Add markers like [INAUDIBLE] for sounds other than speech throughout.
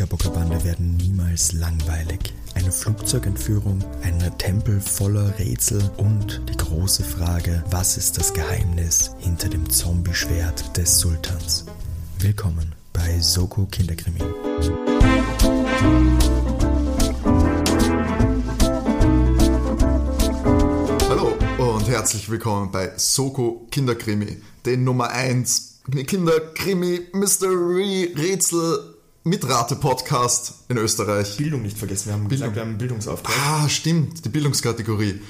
Knickerbockerbande werden niemals langweilig. Eine Flugzeugentführung, ein Tempel voller Rätsel und die große Frage, was ist das Geheimnis hinter dem Zombie-Schwert des Sultans? Willkommen bei Soko Kinderkrimi. Hallo und herzlich willkommen bei Soko Kinderkrimi, den Nummer 1 Kinderkrimi Mystery Rätsel Mitrate-Podcast in Österreich. Bildung nicht vergessen. Wir haben Bildung. gesagt, wir haben einen Bildungsauftrag. Ah, stimmt, die Bildungskategorie.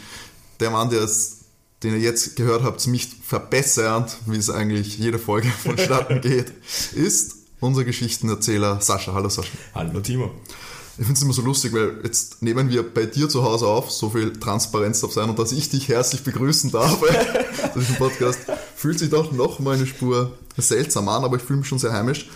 Der Mann, der es, den ihr jetzt gehört habt, mich verbessert, wie es eigentlich jede Folge [LAUGHS] vonstatten geht, ist unser Geschichtenerzähler Sascha. Hallo Sascha. Hallo Timo. Ich finde es immer so lustig, weil jetzt nehmen wir bei dir zu Hause auf, so viel Transparenz darf sein und dass ich dich herzlich begrüßen darf [LAUGHS] zu diesem Podcast, fühlt sich doch noch mal eine Spur seltsam an, aber ich fühle mich schon sehr heimisch.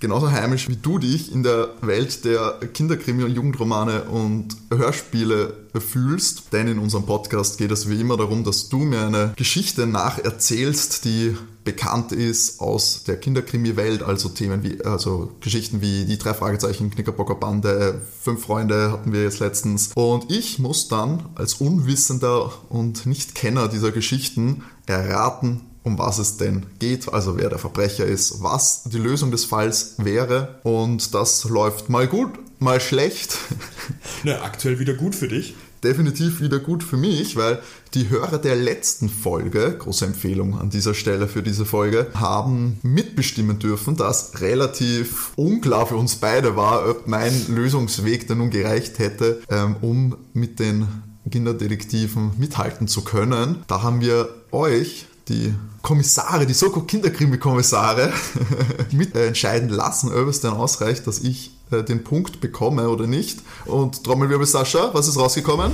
Genauso heimisch wie du dich in der Welt der Kinderkrimi und Jugendromane und Hörspiele fühlst. Denn in unserem Podcast geht es wie immer darum, dass du mir eine Geschichte nacherzählst, die bekannt ist aus der Kinderkrimi-Welt, also Themen wie, also Geschichten wie die drei Fragezeichen, Knickerbocker Bande, Fünf Freunde hatten wir jetzt letztens. Und ich muss dann als Unwissender und Nicht-Kenner dieser Geschichten erraten, um was es denn geht, also wer der Verbrecher ist, was die Lösung des Falls wäre. Und das läuft mal gut, mal schlecht. [LAUGHS] Na, aktuell wieder gut für dich. Definitiv wieder gut für mich, weil die Hörer der letzten Folge, große Empfehlung an dieser Stelle für diese Folge, haben mitbestimmen dürfen, dass relativ unklar für uns beide war, ob mein Lösungsweg denn nun gereicht hätte, ähm, um mit den Kinderdetektiven mithalten zu können. Da haben wir euch die Kommissare, die Soko Kinderkrimi-Kommissare [LAUGHS] mit äh, entscheiden lassen, ob es denn ausreicht, dass ich äh, den Punkt bekomme oder nicht. Und Trommelwirbel Sascha, was ist rausgekommen?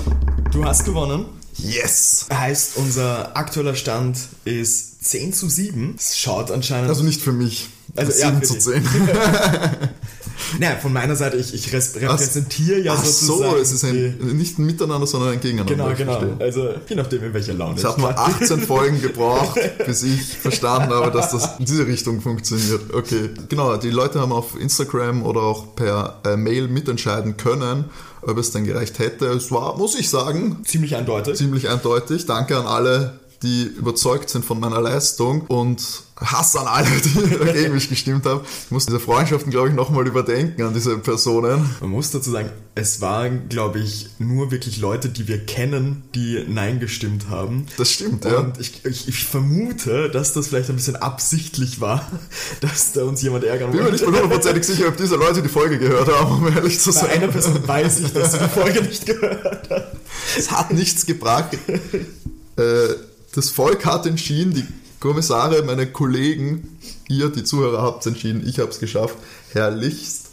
Du hast gewonnen. Yes! Heißt, unser aktueller Stand ist 10 zu 7. Es schaut anscheinend. Also nicht für mich. Also, ja, 7 für zu dich. 10. [LAUGHS] naja, von meiner Seite, ich, ich repräsentiere ja Ach sozusagen. so, es ist ein, nicht ein Miteinander, sondern ein Gegeneinander. Genau, ich genau. Also, je nachdem, in welcher Laune Es hat ich nur war. 18 [LAUGHS] Folgen gebraucht, bis ich verstanden habe, dass das in diese Richtung funktioniert. Okay, genau. Die Leute haben auf Instagram oder auch per äh, Mail mitentscheiden können, ob es denn gereicht hätte. Es war, muss ich sagen, Ziemlich eindeutig. ziemlich eindeutig. Danke an alle, die überzeugt sind von meiner Leistung und Hass an alle, [LAUGHS] die dagegen mich gestimmt haben. Ich muss diese Freundschaften, glaube ich, nochmal überdenken an diese Personen. Man muss dazu sagen, es waren, glaube ich, nur wirklich Leute, die wir kennen, die Nein gestimmt haben. Das stimmt, ja. Und ich, ich, ich vermute, dass das vielleicht ein bisschen absichtlich war, [LAUGHS] dass da uns jemand ärgern Ich bin mir nicht wollte. hundertprozentig sicher, ob diese Leute die Folge gehört haben, um ehrlich zu Bei sein. einer Person weiß ich, dass sie die Folge nicht gehört [LAUGHS] hat. Es hat nichts gebracht. Äh, das Volk hat entschieden, die Kommissare, meine Kollegen, ihr, die Zuhörer, habt entschieden, ich habe es geschafft. Herrlichst.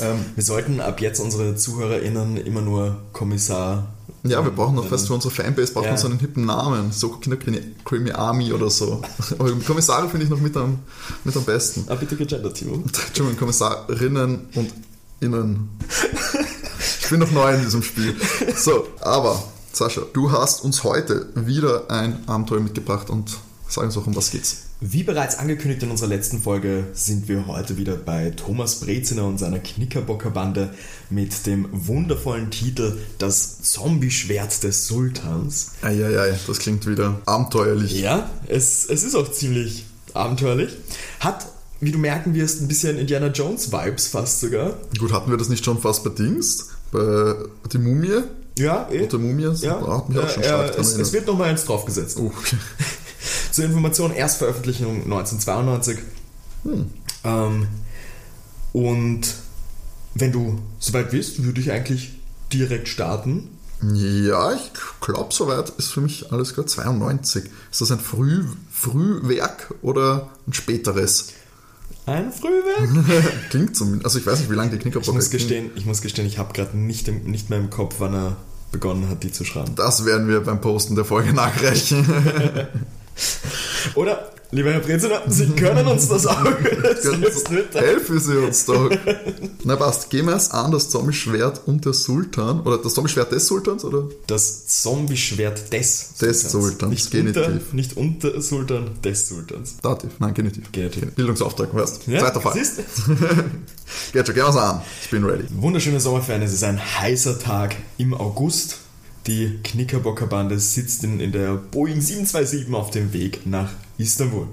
Ähm, Wir sollten ab jetzt unsere ZuhörerInnen immer nur Kommissar. ja, wir brauchen noch fast für unsere Fanbase brauchen wir Ja. so einen hippen Namen. So Kinderkrimi Army oder so. [LAUGHS] Aber Kommissare finde ich noch mit am, mit am besten. Ah, bitte gegendert, Timo. [LAUGHS] Entschuldigung, Kommissarinnen und Innen. Ich bin noch neu in diesem Spiel. So, aber Sascha, du hast uns heute wieder ein Abenteuer mitgebracht und sag uns auch, um was geht's. Wie bereits angekündigt in unserer letzten Folge sind wir heute wieder bei Thomas Breziner und seiner Knickerbockerbande mit dem wundervollen Titel Das Zombie-Schwert des Sultans. Eieiei, das klingt wieder abenteuerlich. Ja, es, es ist auch ziemlich abenteuerlich. Hat, wie du merken wirst, ein bisschen Indiana Jones-Vibes fast sogar. Gut, hatten wir das nicht schon fast bei Dings? Bei die Mumie? Ja, eh. Rote Mumie? Ja, hat mich auch schon äh, stark äh, es, es wird nochmal eins draufgesetzt. Oh, okay. [LAUGHS] Zur Information, Erstveröffentlichung 1992. Hm. Ähm, und wenn du soweit bist, würde ich eigentlich direkt starten. Ja, ich glaube, soweit ist für mich alles klar. 92. Ist das ein Früh, Frühwerk oder ein späteres? Ein Frühwerk. [LAUGHS] Klingt zumindest. Also ich weiß nicht, wie lange die Knickerbocker Ich muss gestehen, ich muss gestehen, ich habe gerade nicht, im- nicht mehr im Kopf, wann er begonnen hat, die zu schreiben. Das werden wir beim Posten der Folge nachreichen. [LAUGHS] Oder lieber Herr Breziner, Sie [LAUGHS] können uns das auch jetzt nicht. Helfen Sie uns doch. [LAUGHS] Na passt, gehen wir es an, das Zombie-Schwert und der Sultan, oder das Zombie-Schwert des Sultans, oder? Das Zombie-Schwert des Sultans. Des Sultans, nicht Genitiv. Unter, nicht unter Sultan, des Sultans. Dativ, nein, Genitiv. Genitiv. Bildungsauftrag, weißt ja, Zweiter Fall. Siehst [LAUGHS] Geht schon, gehen wir es an. Ich bin ready. Wunderschöne Sommerferien, es ist ein heißer Tag im August. Die Knickerbocker Bande sitzt in, der Boeing 727 auf dem Weg nach Istanbul.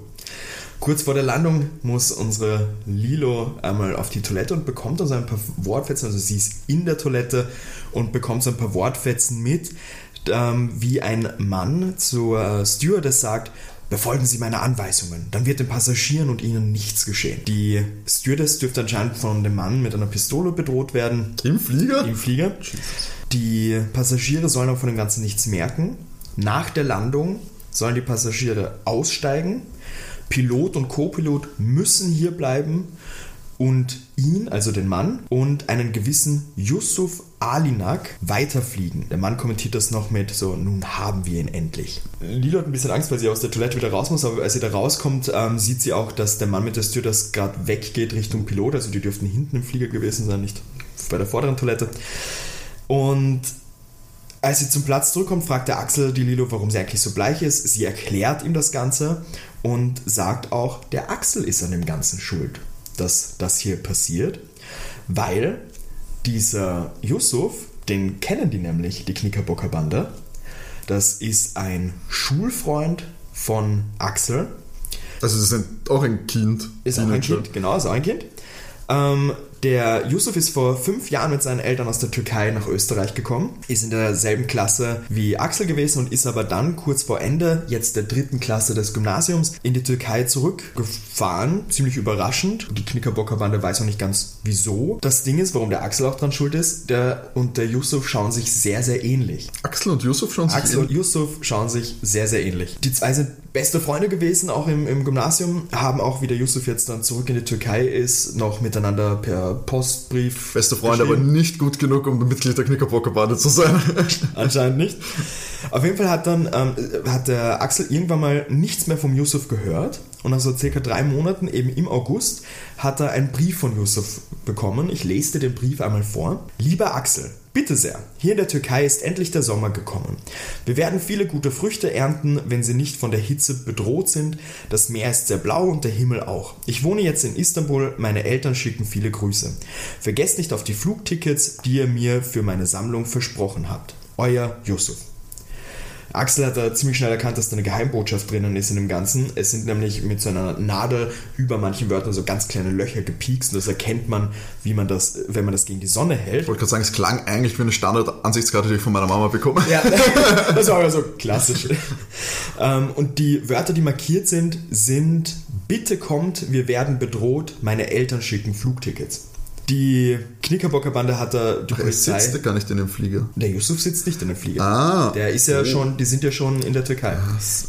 Kurz vor der Landung muss unsere Lilo einmal auf die Toilette und bekommt also ein paar Wortfetzen, also sie ist in der Toilette und bekommt so ein paar Wortfetzen mit, ähm, wie ein Mann zur Stewardess sagt, befolgen Sie meine Anweisungen, dann wird den Passagieren und Ihnen nichts geschehen. Die Stewardess dürfte anscheinend von dem Mann mit einer Pistole bedroht werden. Im Flieger? Im Flieger. Die Passagiere sollen auch von dem Ganzen nichts merken. Nach der Landung sollen die Passagiere aussteigen. Pilot und Co-Pilot müssen hier bleiben und ihn, also den Mann, und einen gewissen Yusuf Alinak weiterfliegen. Der Mann kommentiert das noch mit so, nun haben wir ihn endlich. Lilo hat ein bisschen Angst, weil sie aus der Toilette wieder raus muss, aber als sie da rauskommt, ähm, sieht sie auch, dass der Mann mit der Stewardess gerade weggeht Richtung Pilot, also die dürften hinten im Flieger gewesen sein, nicht bei der vorderen Toilette. Und als sie zum Platz zurückkommt, fragt der Axel die Lilo, warum sie eigentlich so bleich ist. Sie erklärt ihm das Ganze und sagt auch, der Axel ist an dem Ganzen schuld, dass das hier passiert, weil dieser Yusuf, den kennen die nämlich, die Knickerbocker Bande. Das ist ein Schulfreund von Axel. Also das ist auch ein Kind. Ist auch ein Kind, genau, ist auch ein Kind. Ähm, der Yusuf ist vor fünf Jahren mit seinen Eltern aus der Türkei nach Österreich gekommen, ist in derselben Klasse wie Axel gewesen und ist aber dann kurz vor Ende, jetzt der dritten Klasse des Gymnasiums, in die Türkei zurückgefahren. Ziemlich überraschend. Die Knickerbocker Bande weiß auch nicht ganz wieso. Das Ding ist, warum der Axel auch dran schuld ist, der und der Yusuf schauen sich sehr, sehr ähnlich. Axel und Yusuf schauen sich Axel ähnlich? und Yusuf schauen sich sehr, sehr ähnlich. Die zwei sind beste Freunde gewesen, auch im, im Gymnasium, haben auch, wie der Yusuf jetzt dann zurück in die Türkei ist, noch miteinander per Postbrief. Beste Freunde, aber nicht gut genug, um Mitglied der Knickerbockerbande zu sein. [LAUGHS] Anscheinend nicht. Auf jeden Fall hat dann ähm, hat der Axel irgendwann mal nichts mehr vom Yusuf gehört und nach so circa drei Monaten, eben im August, hat er einen Brief von Yusuf bekommen. Ich lese dir den Brief einmal vor. Lieber Axel, Bitte sehr, hier in der Türkei ist endlich der Sommer gekommen. Wir werden viele gute Früchte ernten, wenn sie nicht von der Hitze bedroht sind. Das Meer ist sehr blau und der Himmel auch. Ich wohne jetzt in Istanbul, meine Eltern schicken viele Grüße. Vergesst nicht auf die Flugtickets, die ihr mir für meine Sammlung versprochen habt. Euer Yusuf. Axel hat da ziemlich schnell erkannt, dass da eine Geheimbotschaft drinnen ist in dem Ganzen. Es sind nämlich mit so einer Nadel über manchen Wörtern so ganz kleine Löcher gepiekst und das erkennt man, wie man das, wenn man das gegen die Sonne hält. Ich wollte gerade sagen, es klang eigentlich wie eine Standard-Ansichtskarte, die ich von meiner Mama bekomme. Ja, [LAUGHS] das war aber so klassisch. Ähm, und die Wörter, die markiert sind, sind Bitte kommt, wir werden bedroht, meine Eltern schicken Flugtickets. Die Knickerbocker Bande hat da die Ach, Polizei. sitzt gar nicht in dem Flieger. Der Yusuf sitzt nicht in dem Flieger. Ah. Der ist ja oh. schon, die sind ja schon in der Türkei.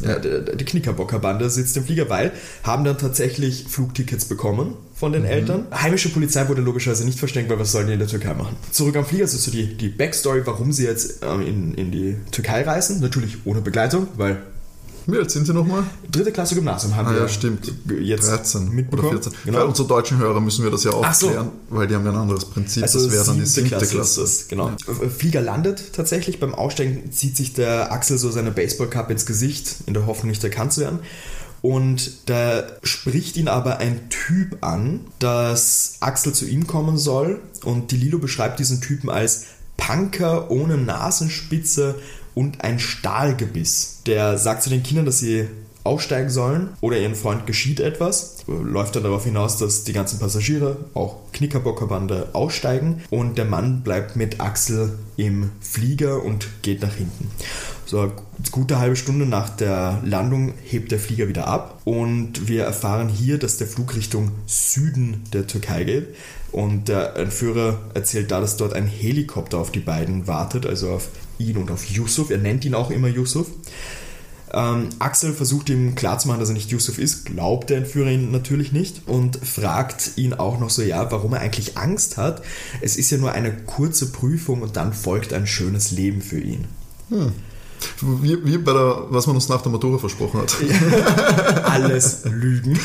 Ja, die Knickerbocker Bande sitzt im Flieger, weil haben dann tatsächlich Flugtickets bekommen von den mhm. Eltern. Heimische Polizei wurde logischerweise nicht versteckt, weil was sollen die in der Türkei machen? Zurück am Flieger, das ist so die, die Backstory, warum sie jetzt ähm, in, in die Türkei reisen. Natürlich ohne Begleitung, weil wie alt sind Sie nochmal? Dritte Klasse Gymnasium haben ah, wir ja, stimmt. jetzt 13 mitbekommen. oder 14. Genau. Für unsere deutschen Hörer müssen wir das ja aufklären, so. weil die haben ja ein anderes Prinzip. Also das wäre dann die siebte Klasse. Klasse. Das, genau. Ja. Flieger landet tatsächlich. Beim Aussteigen zieht sich der Axel so seine Baseballkappe ins Gesicht, in der Hoffnung, nicht erkannt zu werden. Und da spricht ihn aber ein Typ an, dass Axel zu ihm kommen soll. Und die Lilo beschreibt diesen Typen als Punker ohne Nasenspitze und ein Stahlgebiss. Der sagt zu den Kindern, dass sie aussteigen sollen oder ihren Freund geschieht etwas. Läuft dann darauf hinaus, dass die ganzen Passagiere, auch Knickerbockerbande, aussteigen und der Mann bleibt mit Axel im Flieger und geht nach hinten. So eine gute halbe Stunde nach der Landung hebt der Flieger wieder ab und wir erfahren hier, dass der Flug Richtung Süden der Türkei geht. Und der Entführer erzählt da, dass dort ein Helikopter auf die beiden wartet, also auf ihn und auf Yusuf. Er nennt ihn auch immer Yusuf. Ähm, Axel versucht ihm klarzumachen, dass er nicht Yusuf ist, glaubt der Entführer ihn natürlich nicht und fragt ihn auch noch so, ja, warum er eigentlich Angst hat. Es ist ja nur eine kurze Prüfung und dann folgt ein schönes Leben für ihn. Hm. Wie, wie bei der, was man uns nach der Matura versprochen hat. [LAUGHS] Alles Lügen.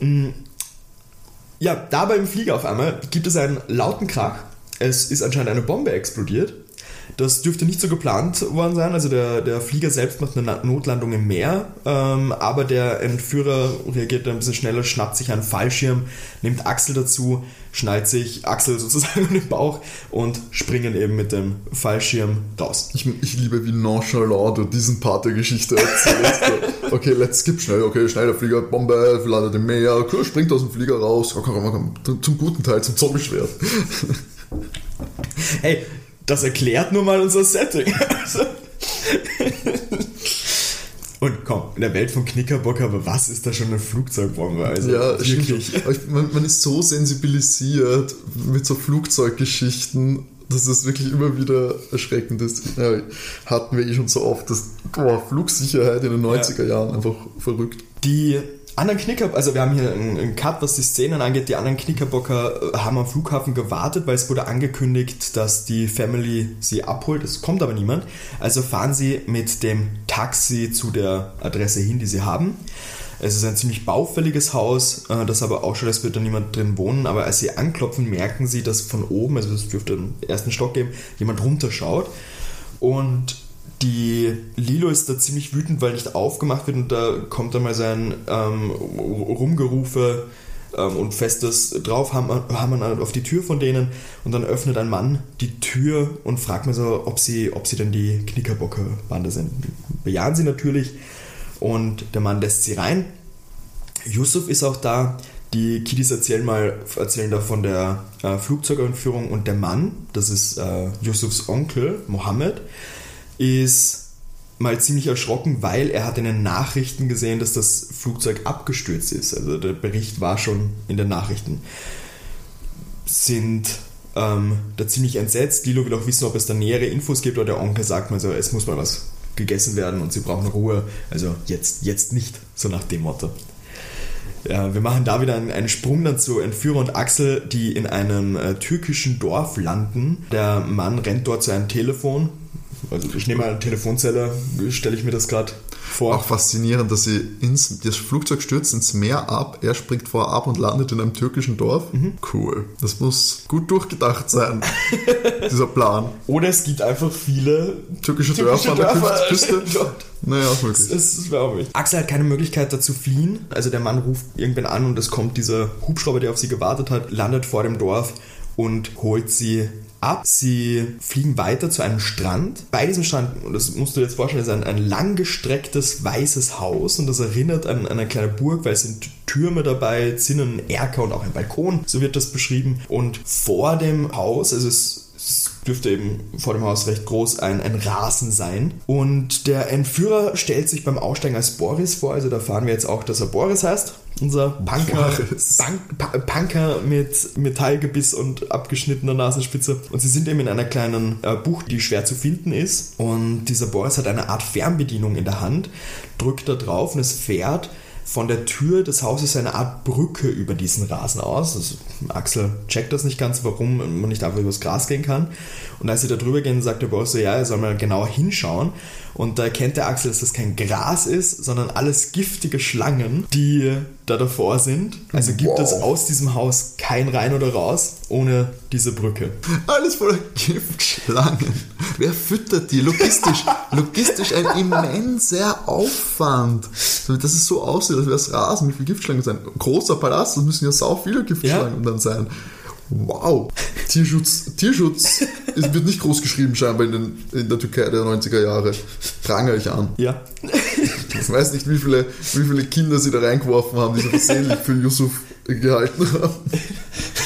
Mm. [LAUGHS] ja, da beim Flieger auf einmal gibt es einen lauten Krach. Es ist anscheinend eine Bombe explodiert. Das dürfte nicht so geplant worden sein. Also der, der Flieger selbst macht eine Notlandung im Meer, ähm, aber der Entführer reagiert ein bisschen schneller, schnappt sich einen Fallschirm, nimmt Axel dazu, schnallt sich Axel [LAUGHS] sozusagen in den Bauch und springen eben mit dem Fallschirm raus. Ich, ich liebe, wie nonchalant du diesen Part der Geschichte erzählst. [LAUGHS] okay, let's skip schnell. Okay, schnell der Flieger, Bombe, landet im Meer, springt aus dem Flieger raus. Komm, komm, komm, zum guten Teil, zum Zombie-Schwert. [LAUGHS] hey, das erklärt nur mal unser Setting. Und komm, in der Welt von Knickerbocker, aber was ist da schon eine Flugzeugbombe? Also ja, wirklich. Man, man, ist so sensibilisiert mit so Flugzeuggeschichten, dass es wirklich immer wieder erschreckend ist. Ja, hatten wir eh schon so oft, dass boah, Flugsicherheit in den 90er ja. Jahren einfach verrückt. Die anderen Knicker, also wir haben hier einen, Cut, was die Szenen angeht. Die anderen Knickerbocker äh, haben am Flughafen gewartet, weil es wurde angekündigt, dass die Family sie abholt. Es kommt aber niemand. Also fahren sie mit dem Taxi zu der Adresse hin, die sie haben. Es ist ein ziemlich baufälliges Haus, äh, das aber auch schon, es wird da niemand drin wohnen. Aber als sie anklopfen, merken sie, dass von oben, also es dürfte einen ersten Stock geben, jemand runterschaut. Und die Lilo ist da ziemlich wütend, weil nicht aufgemacht wird und da kommt dann mal sein ähm, Rumgerufe ähm, und festes drauf haben, wir auf die Tür von denen und dann öffnet ein Mann die Tür und fragt mir so, ob sie, ob sie denn die Knickerbocker-Bande sind. Bejahen sie natürlich und der Mann lässt sie rein. Yusuf ist auch da. Die Kiddies erzählen mal erzählen da von der äh, Flugzeugentführung und der Mann, das ist äh, Yusufs Onkel Mohammed, ist mal ziemlich erschrocken, weil er hat in den Nachrichten gesehen, dass das Flugzeug abgestürzt ist. Also der Bericht war schon in den Nachrichten. Sind ähm, da ziemlich entsetzt. Lilo will auch wissen, ob es da nähere Infos gibt, oder der Onkel sagt mal so, es muss mal was gegessen werden und sie brauchen Ruhe. Also jetzt, jetzt nicht, so nach dem Motto. Ja, wir machen da wieder einen, einen, Sprung dann zu Entführer und Axel, die in einem äh, türkischen Dorf landen. Der Mann rennt dort zu einem Telefon, also ich nehme eine Telefonzelle, stelle ich mir das gerade vor. Auch faszinierend, dass sie ins, das Flugzeug stürzt ins Meer ab, er springt vorab ab und landet in einem türkischen Dorf. Mhm. Cool. Das muss gut durchgedacht sein, [LAUGHS] dieser Plan. Oder es gibt einfach viele türkische, türkische Dörfer, Dörfer an der Küste. [LAUGHS] Naja, wirklich. Das, das glaube ich. Axel hat keine Möglichkeit dazu fliehen. Also der Mann ruft irgendwann an und es kommt dieser Hubschrauber, der auf sie gewartet hat, landet vor dem Dorf und holt sie ab. Sie fliegen weiter zu einem Strand. Bei diesem Strand, und das musst du dir jetzt vorstellen, ist ein, ein langgestrecktes weißes Haus und das erinnert an, an eine kleine Burg, weil es sind Türme dabei, Zinnen, Erker und auch ein Balkon, so wird das beschrieben. Und vor dem Haus, also es dürfte eben vor dem Haus recht groß ein, ein Rasen sein. Und der Entführer stellt sich beim Aussteigen als Boris vor. Also da fahren wir jetzt auch, dass er Boris heißt. Unser Punker, Bank, Punker mit Metallgebiss und abgeschnittener Nasenspitze. Und sie sind eben in einer kleinen äh, Bucht, die schwer zu finden ist. Und dieser Boris hat eine Art Fernbedienung in der Hand, drückt da drauf und es fährt von der Tür des Hauses eine Art Brücke über diesen Rasen aus. Also Axel checkt das nicht ganz, warum man nicht einfach übers Gras gehen kann. Und als sie da drüber gehen, sagt der Boss so, ja, er soll mal genauer hinschauen. Und da erkennt der Axel, dass das kein Gras ist, sondern alles giftige Schlangen, die da davor sind. Also gibt wow. es aus diesem Haus kein Rein oder Raus ohne diese Brücke. Alles voller Giftschlangen. Wer füttert die? Logistisch, [LAUGHS] logistisch ein immenser Aufwand. Dass es so aussieht, als wäre es Rasen, wie viele Giftschlangen sein. Großer Palast, das müssen ja sau viele Giftschlangen ja. dann sein. Wow. Tierschutz, Tierschutz wird nicht groß geschrieben scheinbar in, den, in der Türkei der 90er Jahre. Prangere ich an. Ja. Ich weiß nicht, wie viele, wie viele Kinder sie da reingeworfen haben, die so versehentlich für Yusuf gehalten haben.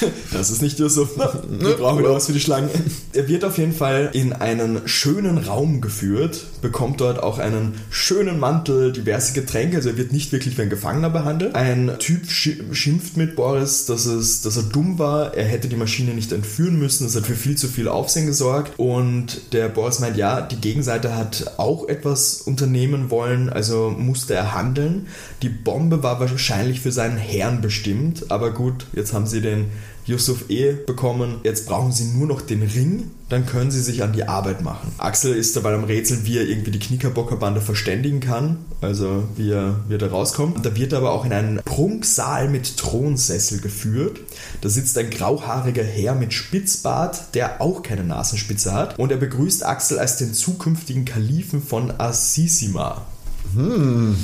[LAUGHS] Das ist nicht Yusuf. [LAUGHS] Wir brauchen wieder was für die Schlangen. Er wird auf jeden Fall in einen schönen Raum geführt, bekommt dort auch einen schönen Mantel, diverse Getränke. Also er wird nicht wirklich wie ein Gefangener behandelt. Ein Typ schimpft mit Boris, dass, es, dass er dumm war. Er hätte die Maschine nicht entführen müssen. Das hat für viel zu viel Aufsehen gesorgt. Und der Boris meint, ja, die Gegenseite hat auch etwas unternehmen wollen, also musste er handeln. Die Bombe war wahrscheinlich für seinen Herrn bestimmt. Aber gut, jetzt haben sie den Yusuf eh bekommen. Jetzt brauchen sie nur noch den Ring, dann können sie sich an die Arbeit machen. Axel ist dabei am Rätseln, wie er irgendwie die Knickerbockerbande verständigen kann, also wie er, wie er da rauskommt. Da wird er aber auch in einen Prunksaal mit Thronsessel geführt. Da sitzt ein grauhaariger Herr mit Spitzbart, der auch keine Nasenspitze hat. Und er begrüßt Axel als den zukünftigen Kalifen von Assisima. Hm.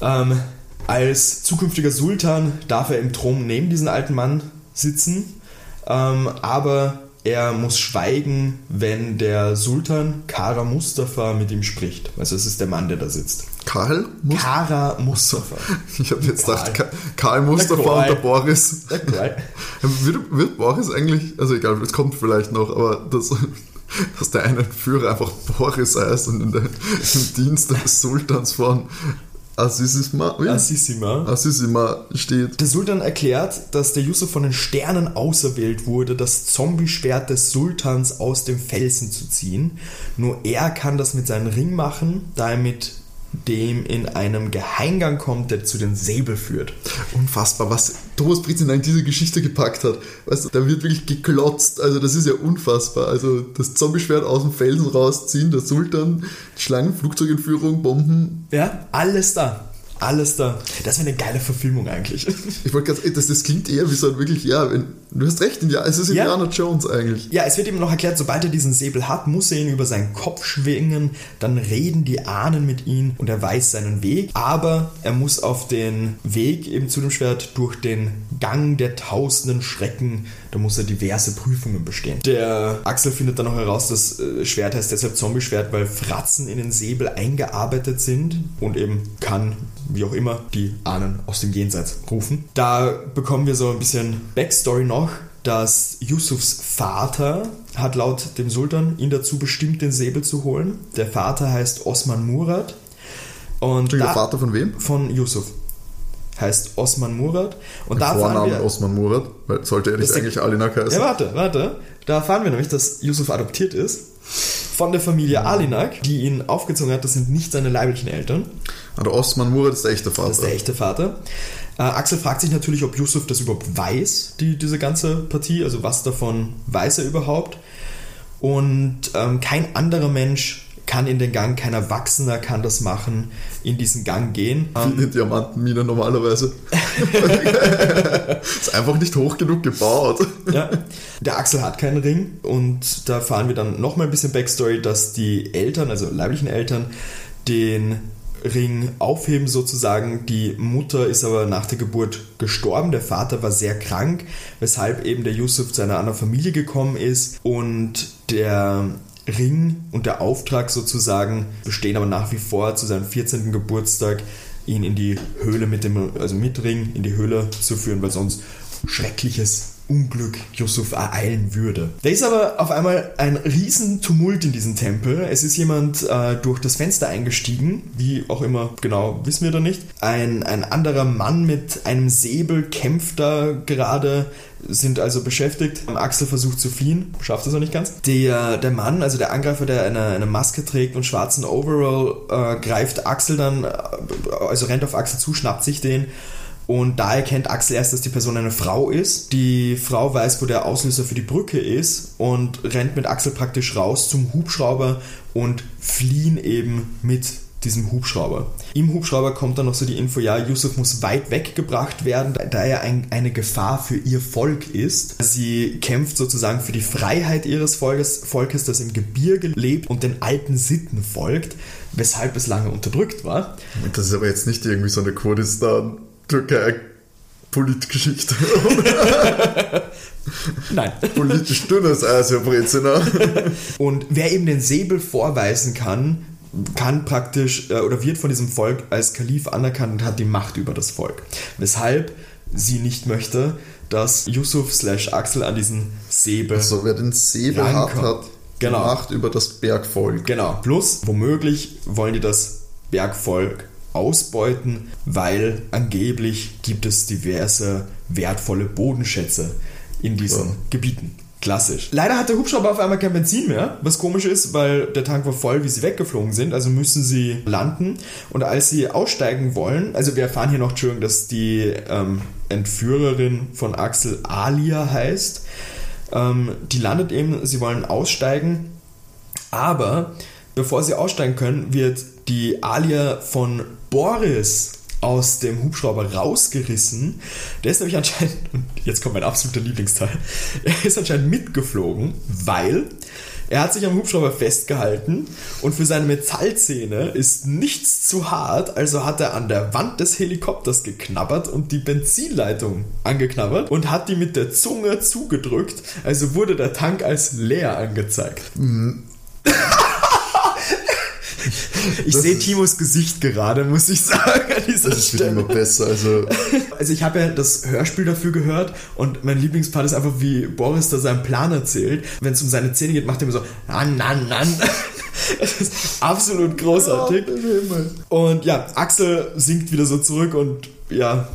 Ähm, als zukünftiger Sultan darf er im Thron neben diesen alten Mann sitzen, ähm, aber er muss schweigen, wenn der Sultan Kara Mustafa mit ihm spricht. Also es ist der Mann, der da sitzt. Karl? Must Kara Mustafa. [LAUGHS] Ich habe jetzt gedacht, Karl, Karl Mustafa der und der Boris. Der [LAUGHS] wird, wird Boris eigentlich, also egal, es kommt vielleicht noch, aber das, [LAUGHS] dass der eine Führer einfach Boris heißt und in der, im Dienst des Sultans von Assisima, Assisima. Assisima steht. Der Sultan erklärt, dass der Yusuf von den Sternen auserwählt wurde, das Zombie-Schwert des Sultans aus dem Felsen zu ziehen. Nur er kann das mit seinem Ring machen, da er mit dem in einem Geheimgang kommt, der zu den Säbel führt. Unfassbar, was Thomas Britzin in diese Geschichte gepackt hat. Weißt du, da wird wirklich geklotzt, also das ist ja unfassbar. Also das Zombie-Schwert aus dem Felsen rausziehen, der Sultan, die Schlangen, Flugzeugentführung, Bomben. Ja, alles da alles da. Das wäre eine geile Verfilmung eigentlich. Ich wollte ganz, das, das klingt eher wie so ein wirklich, ja, wenn, du hast recht, es ist Indiana ja. Jones eigentlich. Ja, es wird ihm noch erklärt, sobald er diesen Säbel hat, muss er ihn über seinen Kopf schwingen, dann reden die Ahnen mit ihm und er weiß seinen Weg, aber er muss auf den Weg eben zu dem Schwert durch den Gang der tausenden Schrecken, da muss er diverse Prüfungen bestehen. Der Axel findet dann noch heraus, das äh, Schwert heißt deshalb Zombie-Schwert, weil Fratzen in den Säbel eingearbeitet sind und eben kann wie auch immer, die Ahnen aus dem Jenseits rufen. Da bekommen wir so ein bisschen Backstory noch, dass Yusufs Vater hat laut dem Sultan ihn dazu bestimmt, den Säbel zu holen. Der Vater heißt Osman Murad. Und der Vater von wem? Von Yusuf. Heißt Osman Murad. Und der da Vorname wir, Osman Murad, weil sollte er nicht eigentlich Alinak heißen? Ja, warte, warte. Da erfahren wir nämlich, dass Yusuf adoptiert ist von der Familie Alinak, die ihn aufgezogen hat. Das sind nicht seine leiblichen Eltern. Der Osman Murat ist der echte Vater. Das ist der echte Vater. Äh, Axel fragt sich natürlich, ob Yusuf das überhaupt weiß, die, diese ganze Partie, also was davon weiß er überhaupt. Und ähm, kein anderer Mensch kann in den Gang, kein Erwachsener kann das machen, in diesen Gang gehen. Wie eine Diamantenmine normalerweise. [LAUGHS] ist einfach nicht hoch genug gebaut. Ja. Der Axel hat keinen Ring und da fahren wir dann nochmal ein bisschen Backstory, dass die Eltern, also leiblichen Eltern, den Ring aufheben sozusagen. Die Mutter ist aber nach der Geburt gestorben. Der Vater war sehr krank, weshalb eben der Yusuf zu einer anderen Familie gekommen ist und der Ring und der Auftrag sozusagen bestehen aber nach wie vor zu seinem 14. Geburtstag ihn in die Höhle mit dem also mit Ring in die Höhle zu führen, weil sonst schreckliches Unglück Yusuf ereilen würde. Da ist aber auf einmal ein riesen Tumult in diesem Tempel. Es ist jemand äh, durch das Fenster eingestiegen, wie auch immer genau, wissen wir da nicht. Ein, ein anderer Mann mit einem Säbel kämpft da gerade, sind also beschäftigt. Axel versucht zu fliehen, schafft es auch nicht ganz. Der, der Mann, also der Angreifer, der eine, eine Maske trägt und schwarzen Overall, äh, greift Axel dann, äh, also rennt auf Axel zu, schnappt sich den und da erkennt Axel erst, dass die Person eine Frau ist. Die Frau weiß, wo der Auslöser für die Brücke ist und rennt mit Axel praktisch raus zum Hubschrauber und fliehen eben mit diesem Hubschrauber. Im Hubschrauber kommt dann noch so die Info, ja, Yusuf muss weit weggebracht werden, da er ein, eine Gefahr für ihr Volk ist. Sie kämpft sozusagen für die Freiheit ihres Volkes, Volkes, das im Gebirge lebt und den alten Sitten folgt, weshalb es lange unterdrückt war. Das ist aber jetzt nicht irgendwie so eine Kurdistan Türkei Politgeschichte. [LAUGHS] Nein. Politisch dünnes Eis, Herr Brezina. Und wer eben den Säbel vorweisen kann, kann praktisch äh, oder wird von diesem Volk als Kalif anerkannt und hat die Macht über das Volk. Weshalb sie nicht möchte, dass Yusuf slash Axel an diesen Säbel. Also wer den Säbel hat, hat genau. Macht über das Bergvolk. Genau. Plus, womöglich wollen die das Bergvolk ausbeuten, weil angeblich gibt es diverse wertvolle Bodenschätze in diesen ja. Gebieten. Klassisch. Leider hat der Hubschrauber auf einmal kein Benzin mehr, was komisch ist, weil der Tank war voll, wie sie weggeflogen sind, also müssen sie landen. Und als sie aussteigen wollen, also wir erfahren hier noch, Entschuldigung, dass die ähm, Entführerin von Axel Alia heißt, ähm, die landet eben, sie wollen aussteigen, aber bevor sie aussteigen können, wird die Alia von Boris aus dem Hubschrauber rausgerissen. Der ist nämlich anscheinend, [LAUGHS] und jetzt kommt mein absoluter Lieblingsteil, er ist anscheinend mitgeflogen, weil er hat sich am Hubschrauber festgehalten und für seine Metallzähne ist nichts zu hart, also hat er an der Wand des Helikopters geknabbert und die Benzinleitung angeknabbert und hat die mit der Zunge zugedrückt, also wurde der Tank als leer angezeigt. Mhm. [LAUGHS] Ich sehe Timos Gesicht gerade, muss ich sagen. An dieser das wird immer besser. Also, also ich habe ja das Hörspiel dafür gehört und mein Lieblingspart ist einfach, wie Boris da seinen Plan erzählt. Wenn es um seine Zähne geht, macht er immer so, nan, nan, nan. Das ist absolut großartig. Und ja, Axel sinkt wieder so zurück und ja,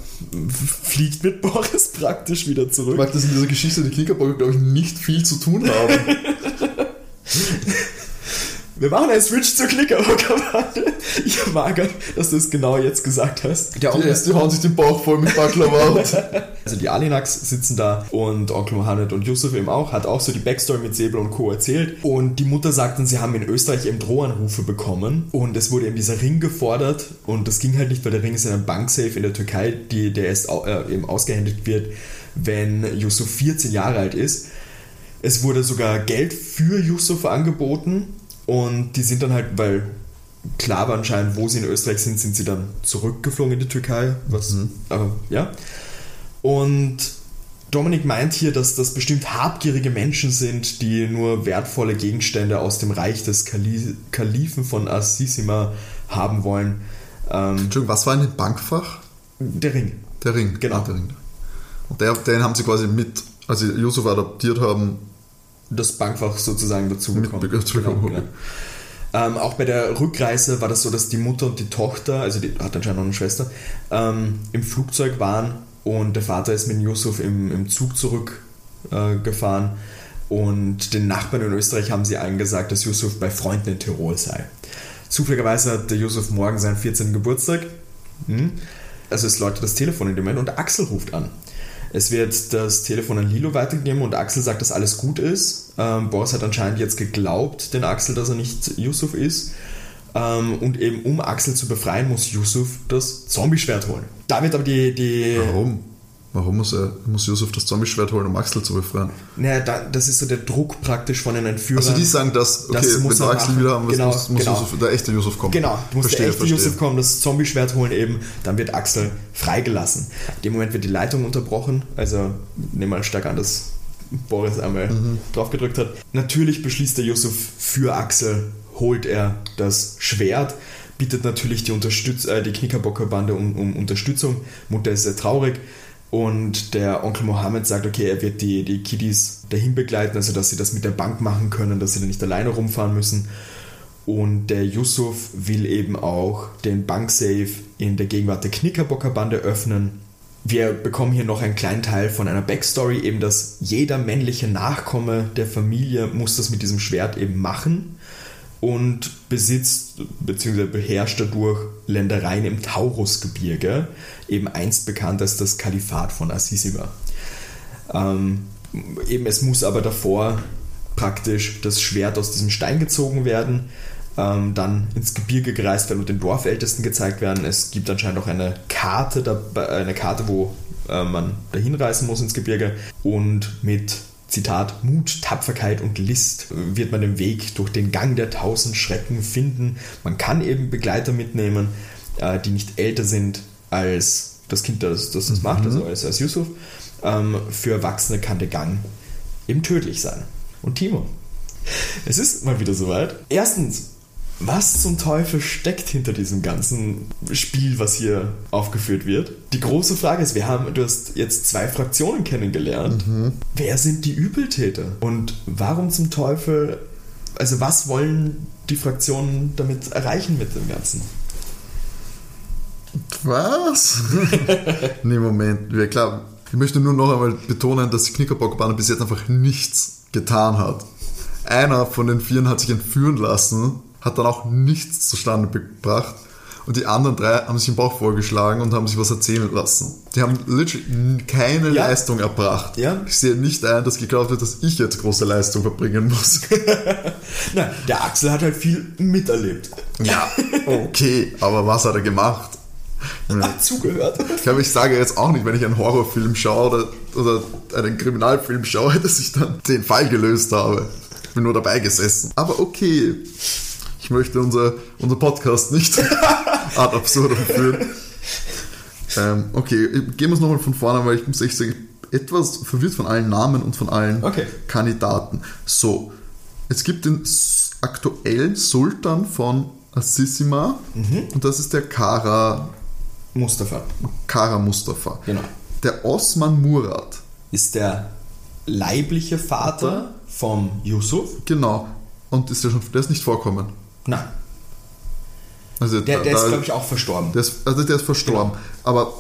fliegt mit Boris praktisch wieder zurück. Ich mag, dass in dieser Geschichte die Knickerbocker, glaube ich, nicht viel zu tun haben. [LAUGHS] Wir machen einen Switch zur Knickerbocker-Bande. Ich mag, dass du es genau jetzt gesagt hast. Der Onkel, die, die hauen sich den Bauch voll mit Baklava [LAUGHS] Also die Alinax sitzen da und Onkel Mohammed und Yusuf eben auch, hat auch so die Backstory mit Säbel und Co. erzählt. Und die Mutter sagt dann, sie haben in Österreich eben Drohanrufe bekommen und es wurde eben dieser Ring gefordert und das ging halt nicht, weil der Ring ist in einem Banksafe in der Türkei, die, der erst äh, eben ausgehändigt wird, wenn Yusuf 14 Jahre alt ist. Es wurde sogar Geld für Yusuf angeboten und die sind dann halt, weil klar war anscheinend, wo sie in Österreich sind, sind sie dann zurückgeflogen in die Türkei. Was, mhm. aber ja. Und Dominik meint hier, dass das bestimmt habgierige Menschen sind, die nur wertvolle Gegenstände aus dem Reich des Kali Kalifen von Assisima haben wollen. Ähm, Entschuldigung, was war in dem Bankfach? Der Ring. Der Ring, genau. Ah, der Ring. Und der, den haben sie quasi mit, als sie Yusuf adoptiert haben, das Bankfach sozusagen dazugekommen. Genau, genau. Ähm, auch bei der Rückreise war das so, dass die Mutter und die Tochter, also die hat anscheinend noch eine Schwester, ähm, im Flugzeug waren und der Vater ist mit Yusuf im, im Zug zurückgefahren. Äh, und den Nachbarn in Österreich haben sie eingesagt, dass Yusuf bei Freunden in Tirol sei. Zufälligerweise hat der Yusuf morgen seinen 14. Geburtstag. Hm? Also es läutet das Telefon in dem Moment und Axel ruft an. Es wird das Telefon an Lilo weitergegeben und Axel sagt, dass alles gut ist. Ähm, Boris hat anscheinend jetzt geglaubt, den Axel, dass er nicht Yusuf ist. Ähm, und eben um Axel zu befreien, muss Yusuf das Zombie-Schwert holen. Da wird aber die, die. Warum? Warum muss, er, muss Yusuf das Zombie-Schwert holen, um Axel zu befreien? Naja, da, das ist so der Druck praktisch von den Entführern. Also die sagen, dass, okay, das wenn wir Axel wieder haben, genau, muss, muss genau. Yusuf, der echte Yusuf kommen. Genau, muss verstehe, der echte verstehe. Yusuf kommen, das Zombie-Schwert holen eben, dann wird Axel freigelassen. In dem Moment wird die Leitung unterbrochen, also nehmen wir stark an, dass Boris einmal mhm. drauf gedrückt hat. Natürlich beschließt der Yusuf für Axel, holt er das Schwert, bittet natürlich die, Unterstütz äh, die Knickerbocker-Bande um, um Unterstützung. Mutter ist sehr traurig und der Onkel Mohammed sagt, okay, er wird die, die Kiddies dahin begleiten, also dass sie das mit der Bank machen können, dass sie dann nicht alleine rumfahren müssen. Und der Yusuf will eben auch den Banksafe in der Gegenwart der Knickerbocker-Bande öffnen. Wir bekommen hier noch einen kleinen Teil von einer Backstory, eben dass jeder männliche Nachkomme der Familie muss das mit diesem Schwert eben machen und besitzt bzw. beherrscht dadurch Ländereien im Taurusgebirge, eben einst bekannt als das Kalifat von Assisiba. Ähm, eben es muss aber davor praktisch das Schwert aus diesem Stein gezogen werden, ähm, dann ins Gebirge gereist werden und den Dorfältesten gezeigt werden. Es gibt anscheinend auch eine Karte, eine Karte, wo äh, man dahin reisen muss ins Gebirge und mit Zitat, Mut, Tapferkeit und List wird man den Weg durch den Gang der tausend Schrecken finden. Man kann eben Begleiter mitnehmen, äh, die nicht älter sind als das Kind, das das, das mhm. macht, also als, als Yusuf. Ähm, für Erwachsene kann der Gang eben tödlich sein. Und Timo, es ist mal wieder soweit. Erstens, was zum Teufel steckt hinter diesem ganzen Spiel, was hier aufgeführt wird? Die große Frage ist, wir haben, du hast jetzt zwei Fraktionen kennengelernt. Mhm. Wer sind die Übeltäter? Und warum zum Teufel, also was wollen die Fraktionen damit erreichen mit dem Ganzen? Was? [LAUGHS] nee, Moment. Ja, klar. Ich möchte nur noch einmal betonen, dass die Knickerbocker bis jetzt einfach nichts getan hat. Einer von den Vieren hat sich entführen lassen, hat dann auch nichts zustande gebracht. Und die anderen drei haben sich im Bauch vorgeschlagen und haben sich was erzählen lassen. Die haben literally keine Ja. Leistung erbracht. Ja. Ich sehe nicht ein, dass geglaubt wird, dass ich jetzt große Leistung verbringen muss. [LAUGHS] Na, der Axel hat halt viel miterlebt. ja, okay. Aber was hat er gemacht? Hat zugehört. Ich glaube, ich sage jetzt auch nicht, wenn ich einen Horrorfilm schaue oder, oder einen Kriminalfilm schaue, [LAUGHS] dass ich dann den Fall gelöst habe. Ich bin nur dabei gesessen. Aber okay. Ich möchte unser, unser Podcast nicht [LAUGHS] ad absurdum führen. Ähm, okay, gehen wir es nochmal von vorne, weil ich muss echt sagen, ich bin etwas verwirrt von allen Namen und von allen Okay. Kandidaten. So, es gibt den aktuellen Sultan von Assisima und das ist der Kara Mustafa Kara Mustafa. Genau. Der Osman Murat. ist der leibliche Vater vom Yusuf. Genau. Und ist der schon, der ist nicht vorkommen. Nein, Also der, da- der ist, da- glaube ich, auch verstorben. der ist, also der ist verstorben. Genau. Aber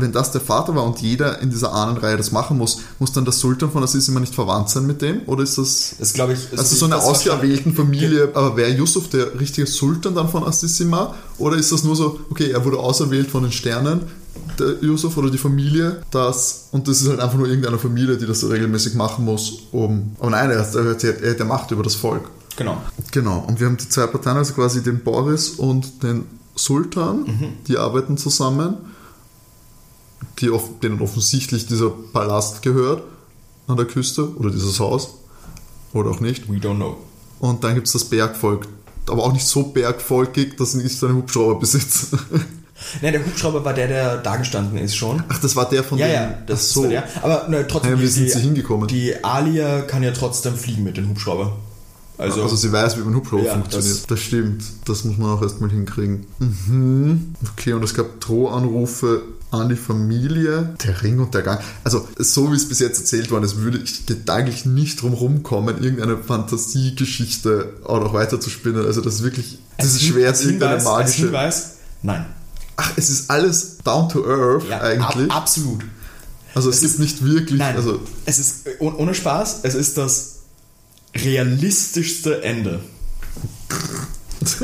wenn das der Vater war und jeder in dieser Ahnenreihe das machen muss, muss dann der Sultan von Assis immer nicht verwandt sein mit dem? Oder ist das. Das ist, glaube ich, Also so eine das ausgewählten Familie, aber wäre Yusuf der richtige Sultan dann von Assisima? Oder ist das nur so, okay, er wurde auserwählt von den Sternen, der Yusuf oder die Familie, das, und das ist halt einfach nur irgendeine Familie, die das so regelmäßig machen muss, um, aber nein, er hat, er hat, er hat Macht über das Volk. Genau. Genau, und wir haben die zwei Parteien, also quasi den Boris und den Sultan, die arbeiten zusammen, die denen offensichtlich dieser Palast gehört an der Küste oder dieses Haus oder auch nicht. We don't know. Und dann gibt es das Bergvolk, aber auch nicht so bergvolkig, dass so einen Hubschrauber besitzen. [LAUGHS] Nein, der Hubschrauber war der, der da gestanden ist schon. Ach, das war der von Ja, den... ja, das Ach so. war der. Aber na, trotzdem, Ja, wie sind sie hingekommen? Die Alia kann ja trotzdem fliegen mit dem Hubschrauber. Also, Also sie weiß, wie man Hubschrauber Ja, funktioniert. das- Das, stimmt. Das muss man auch erstmal hinkriegen. Mhm. Okay, und es gab Drohanrufe an die Familie. Der Ring und der Gang. Also so wie es bis jetzt erzählt worden ist, würde ich gedanklich nicht drum rumkommen, irgendeine Fantasiegeschichte auch noch weiter zu spinnen. Also das ist wirklich, das als ist schwer, als irgendeine Hinweis, als magische... Hinweis, nein. Ach, es ist alles down to earth Ja, eigentlich. Ab, absolut. also es, es gibt ist- nicht wirklich... Nein, Also, es ist äh, oh- ohne Spaß, es ist das realistischste Ende. [LAUGHS]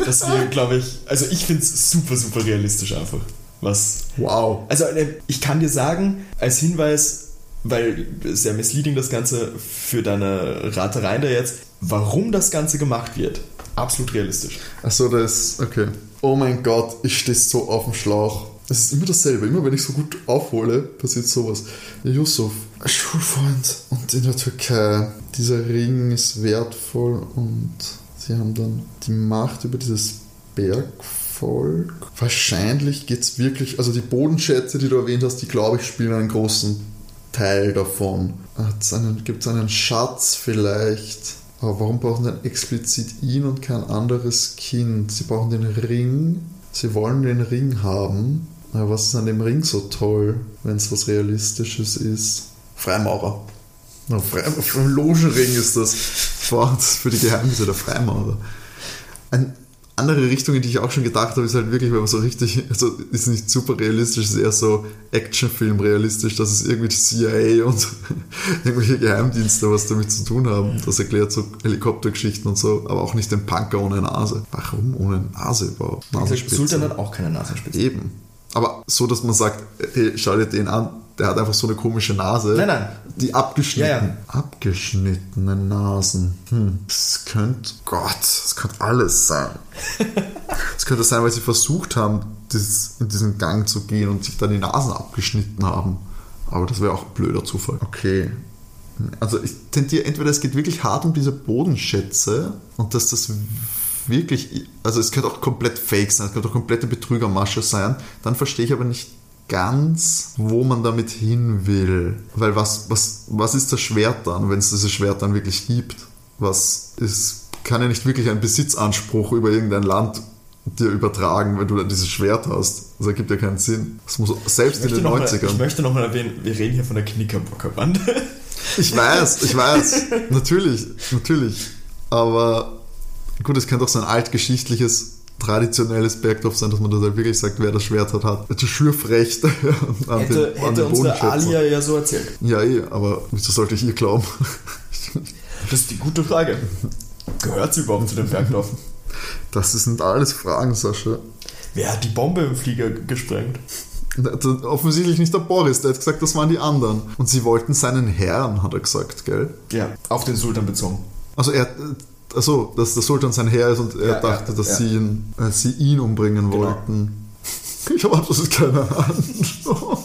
Das wir, glaube ich, also ich finde es super, super realistisch einfach. Was. wow. Also äh, ich kann dir sagen, als Hinweis, weil sehr misleading das Ganze für deine Ratereien da jetzt, warum das Ganze gemacht wird. Absolut realistisch. Achso, das okay. Oh mein Gott, ich stehe so auf dem Schlauch. Es ist immer dasselbe. Immer wenn ich so gut aufhole, passiert sowas. Yusuf, Schulfreund und in der Türkei. Dieser Ring ist wertvoll und sie haben dann die Macht über dieses Bergvolk. Wahrscheinlich geht es wirklich, also die Bodenschätze, die du erwähnt hast, die glaube ich spielen einen großen Teil davon. Gibt es einen Schatz vielleicht? Aber warum brauchen dann explizit ihn und kein anderes Kind? Sie brauchen den Ring. Sie wollen den Ring haben. Aber was ist an dem Ring so toll, wenn es was Realistisches ist? Freimaurer. No, Fre Logenring ist das. Für die Geheimnisse der Freimaurer. Eine andere Richtung, in die ich auch schon gedacht habe, ist halt wirklich, wenn man so richtig, also ist nicht super realistisch, ist eher so Actionfilm realistisch, dass es irgendwie die CIA und [LAUGHS] irgendwelche Geheimdienste was damit zu tun haben. Das erklärt so Helikoptergeschichten und so, aber auch nicht den Punker ohne Nase. Warum ohne Nase überhaupt? Also Nasenspitze. Sultan hat auch keine Nasenspitze. Eben. Aber so, dass man sagt, hey, schau dir den an, der hat einfach so eine komische Nase. Nein, nein. Die abgeschnitten. Ja, ja. Abgeschnittene Nasen. Hm. Das könnte, Gott, das könnte alles sein. [LAUGHS] Es könnte sein, weil sie versucht haben, das, in diesen Gang zu gehen und sich dann die Nasen abgeschnitten haben. Aber das wäre auch ein blöder Zufall. Okay. Also ich tendiere entweder es geht wirklich hart um diese Bodenschätze und dass das wirklich, also es könnte auch komplett fake sein, es könnte auch komplette Betrügermasche sein, dann verstehe ich aber nicht ganz, wo man damit hin will. Weil was, was, was ist das Schwert dann, wenn es dieses Schwert dann wirklich gibt? Was ist, kann ja nicht wirklich einen Besitzanspruch über irgendein Land dir übertragen, wenn du dann dieses Schwert hast. Das ergibt ja keinen Sinn. Das muss selbst in den möchte, noch mal, 90ern. ich möchte nochmal erwähnen, wir reden hier von der Knickerbockerbande. Ich weiß, ich weiß. [LAUGHS] natürlich, natürlich. Aber gut, es könnte auch so ein altgeschichtliches, traditionelles Bergdorf sein, dass man da halt wirklich sagt, wer das Schwert hat, hat das Schürfrecht [LAUGHS] an hätte den, an hätte den unsere. Alia ja so erzählt. Ja, eh, aber wieso sollte ich ihr glauben? Das ist die gute Frage. Gehört sie überhaupt zu dem Bergdorf? Das sind alles Fragen, Sascha. Wer hat die Bombe im Flieger gesprengt? Offensichtlich nicht der Boris, der hat gesagt, das waren die anderen. Und sie wollten seinen Herrn, hat er gesagt, gell? Ja, auf den Sultan bezogen. Also er, also dass der Sultan sein Herr ist und er Ja, dachte, ja, dass ja. Sie, ihn, äh, sie ihn umbringen Genau. wollten. [LAUGHS] Ich habe absolut keine Ahnung.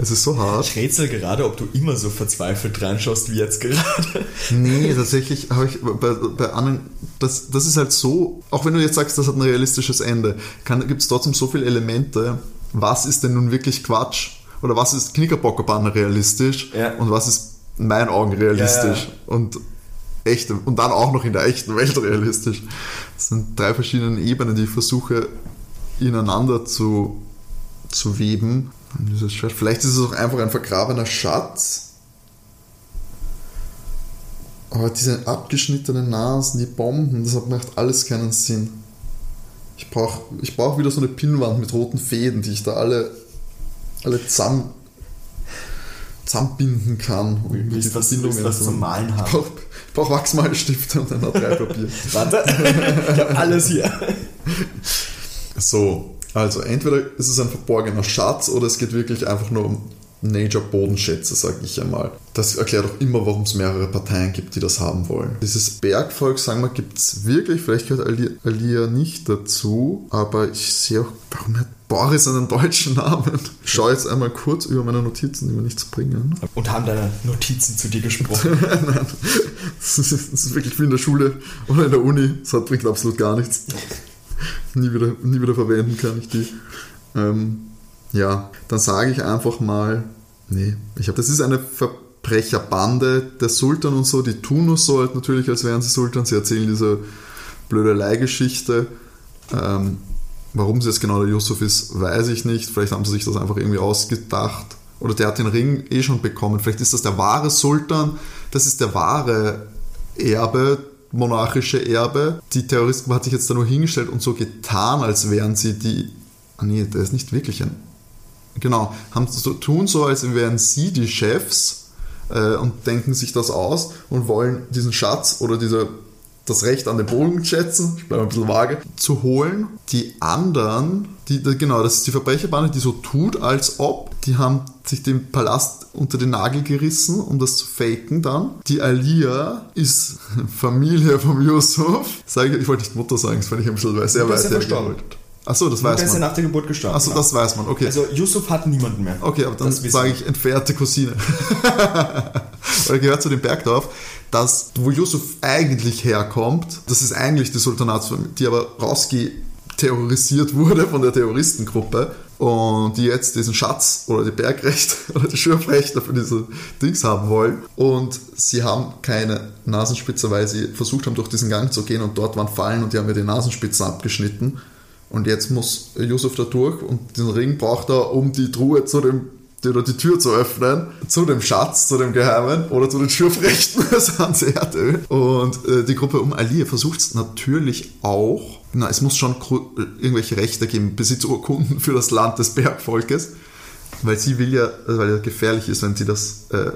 es ist so hart. Ich rätsel gerade, ob du immer so verzweifelt reinschaust wie jetzt gerade. Nee, tatsächlich habe ich bei, bei anderen, das, das ist halt so, auch wenn du jetzt sagst, das hat ein realistisches Ende, gibt es trotzdem so viele Elemente, was ist denn nun wirklich Quatsch? Oder was ist Knickerbockerbahn realistisch? Ja. Und was ist in meinen Augen realistisch? Ja, ja. Und echte, und dann auch noch in der echten Welt [LAUGHS] realistisch. Das sind drei verschiedene Ebenen, die ich versuche ineinander zu, zu weben. Und Vielleicht ist es auch einfach ein vergrabener Schatz. Aber diese abgeschnittenen Nasen, die Bomben, das macht alles keinen Sinn. Ich brauche ich brauch wieder so eine Pinnwand mit roten Fäden, die ich da alle, alle zusammen, zusammenbinden kann. die Willst was, willst Verbindungen was zu- zum Malen Ich brauche brauch Wachsmalstifte und ein A3-Papier. Warte, ich habe alles hier. So, also entweder ist es ein verborgener Schatz oder es geht wirklich einfach nur um Nature-Bodenschätze, sage ich einmal. Das erklärt auch immer, warum es mehrere Parteien gibt, die das haben wollen. Dieses Bergvolk, sagen wir, gibt es wirklich, vielleicht gehört Ali- Alia nicht dazu, aber ich sehe auch, warum hat Boris einen deutschen Namen? Ich schaue jetzt einmal kurz über meine Notizen, die mir nichts bringen. Und haben deine Notizen zu dir gesprochen. [LAUGHS] Nein, das ist, das ist wirklich wie in der Schule oder in der Uni. Das hat, bringt absolut gar nichts. Nie wieder, nie wieder verwenden kann ich die. Ähm, ja, dann sage ich einfach mal, nee, ich habe, das ist eine Verbrecherbande, der Sultan und so, die tun nur so halt natürlich, als wären sie Sultan. Sie erzählen diese blöde Leihgeschichte. Ähm, warum es jetzt genau der Yusuf ist, weiß ich nicht. Vielleicht haben sie sich das einfach irgendwie ausgedacht. Oder der hat den Ring eh schon bekommen. Vielleicht ist das der wahre Sultan. Das ist der wahre Erbe, monarchische Erbe. Die Terroristen hat sich jetzt da nur hingestellt und so getan, als wären sie die. Ah nee, der ist nicht wirklich ein. Genau, haben so, tun so, als wären sie die Chefs äh, und denken sich das aus und wollen diesen Schatz oder diese, das Recht an den Boden schätzen, ich bleibe ein bisschen vage, zu holen. Die anderen, die, genau, das ist die Verbrecherbande, die so tut, als ob, die haben sich den Palast unter den Nagel gerissen, um das zu faken dann. Die Alia ist [LAUGHS] Familie vom Yusuf. Ich, ich wollte nicht Mutter sagen, das fand ich ein bisschen sehr weit hergeholt. Achso, das Der weiß ist ja man. nach der Geburt gestorben. Achso, genau. das weiß man, okay. Also Yusuf hat niemanden mehr. Okay, aber dann Das sage ich entfernte Cousine. [LAUGHS] Weil er gehört zu dem Bergdorf, das, wo Yusuf eigentlich herkommt, das ist eigentlich die Sultanatsfamilie, die aber rausgeterrorisiert wurde von der Terroristengruppe und die jetzt diesen Schatz oder die Bergrechte [LAUGHS] oder die Schürfrechte für diese Dings haben wollen. Und sie haben keine Nasenspitze, weil sie versucht haben, durch diesen Gang zu gehen und dort waren Fallen und die haben mir die Nasenspitzen abgeschnitten. Und jetzt muss Yusuf da durch und den Ring braucht er, um die Truhe zu dem, oder die Tür zu öffnen, zu dem Schatz, zu dem Geheimen oder zu den Schürfrechten des Hans Erdöl. Und äh, die Gruppe um Ali versucht es natürlich auch, na, es muss schon irgendwelche Rechte geben, Besitzurkunden für das Land des Bergvolkes, weil sie will ja, weil ja gefährlich ist, wenn sie das äh,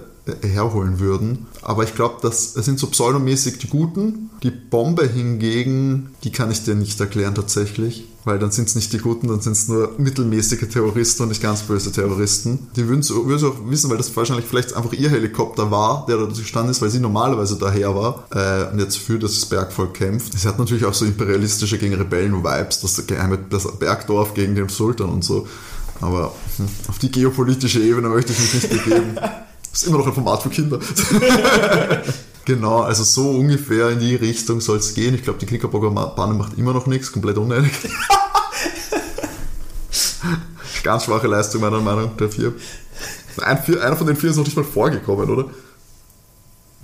herholen würden. Aber ich glaube, das sind so pseudomäßig die Guten. Die Bombe hingegen, die kann ich dir nicht erklären tatsächlich. Weil dann sind es nicht die Guten, dann sind es nur mittelmäßige Terroristen und nicht ganz böse Terroristen. Die würden es auch wissen, weil das wahrscheinlich vielleicht einfach ihr Helikopter war, der da gestanden ist, weil sie normalerweise daher war äh, und jetzt für das Bergvolk kämpft. Sie hat natürlich auch so imperialistische gegen Rebellen-Vibes, das geheime das Bergdorf gegen den Sultan und so. Aber hm, auf die geopolitische Ebene möchte ich mich nicht begeben. [LAUGHS] Das ist immer noch ein Format für Kinder. [LAUGHS] genau, also so ungefähr in die Richtung soll es gehen. Ich glaube, die Knickerbocker Bahn macht immer noch nichts, komplett unnötig. [LAUGHS] Ganz schwache Leistung meiner Meinung nach, der vier. Ein, vier. Einer von den vier ist noch nicht mal vorgekommen, oder?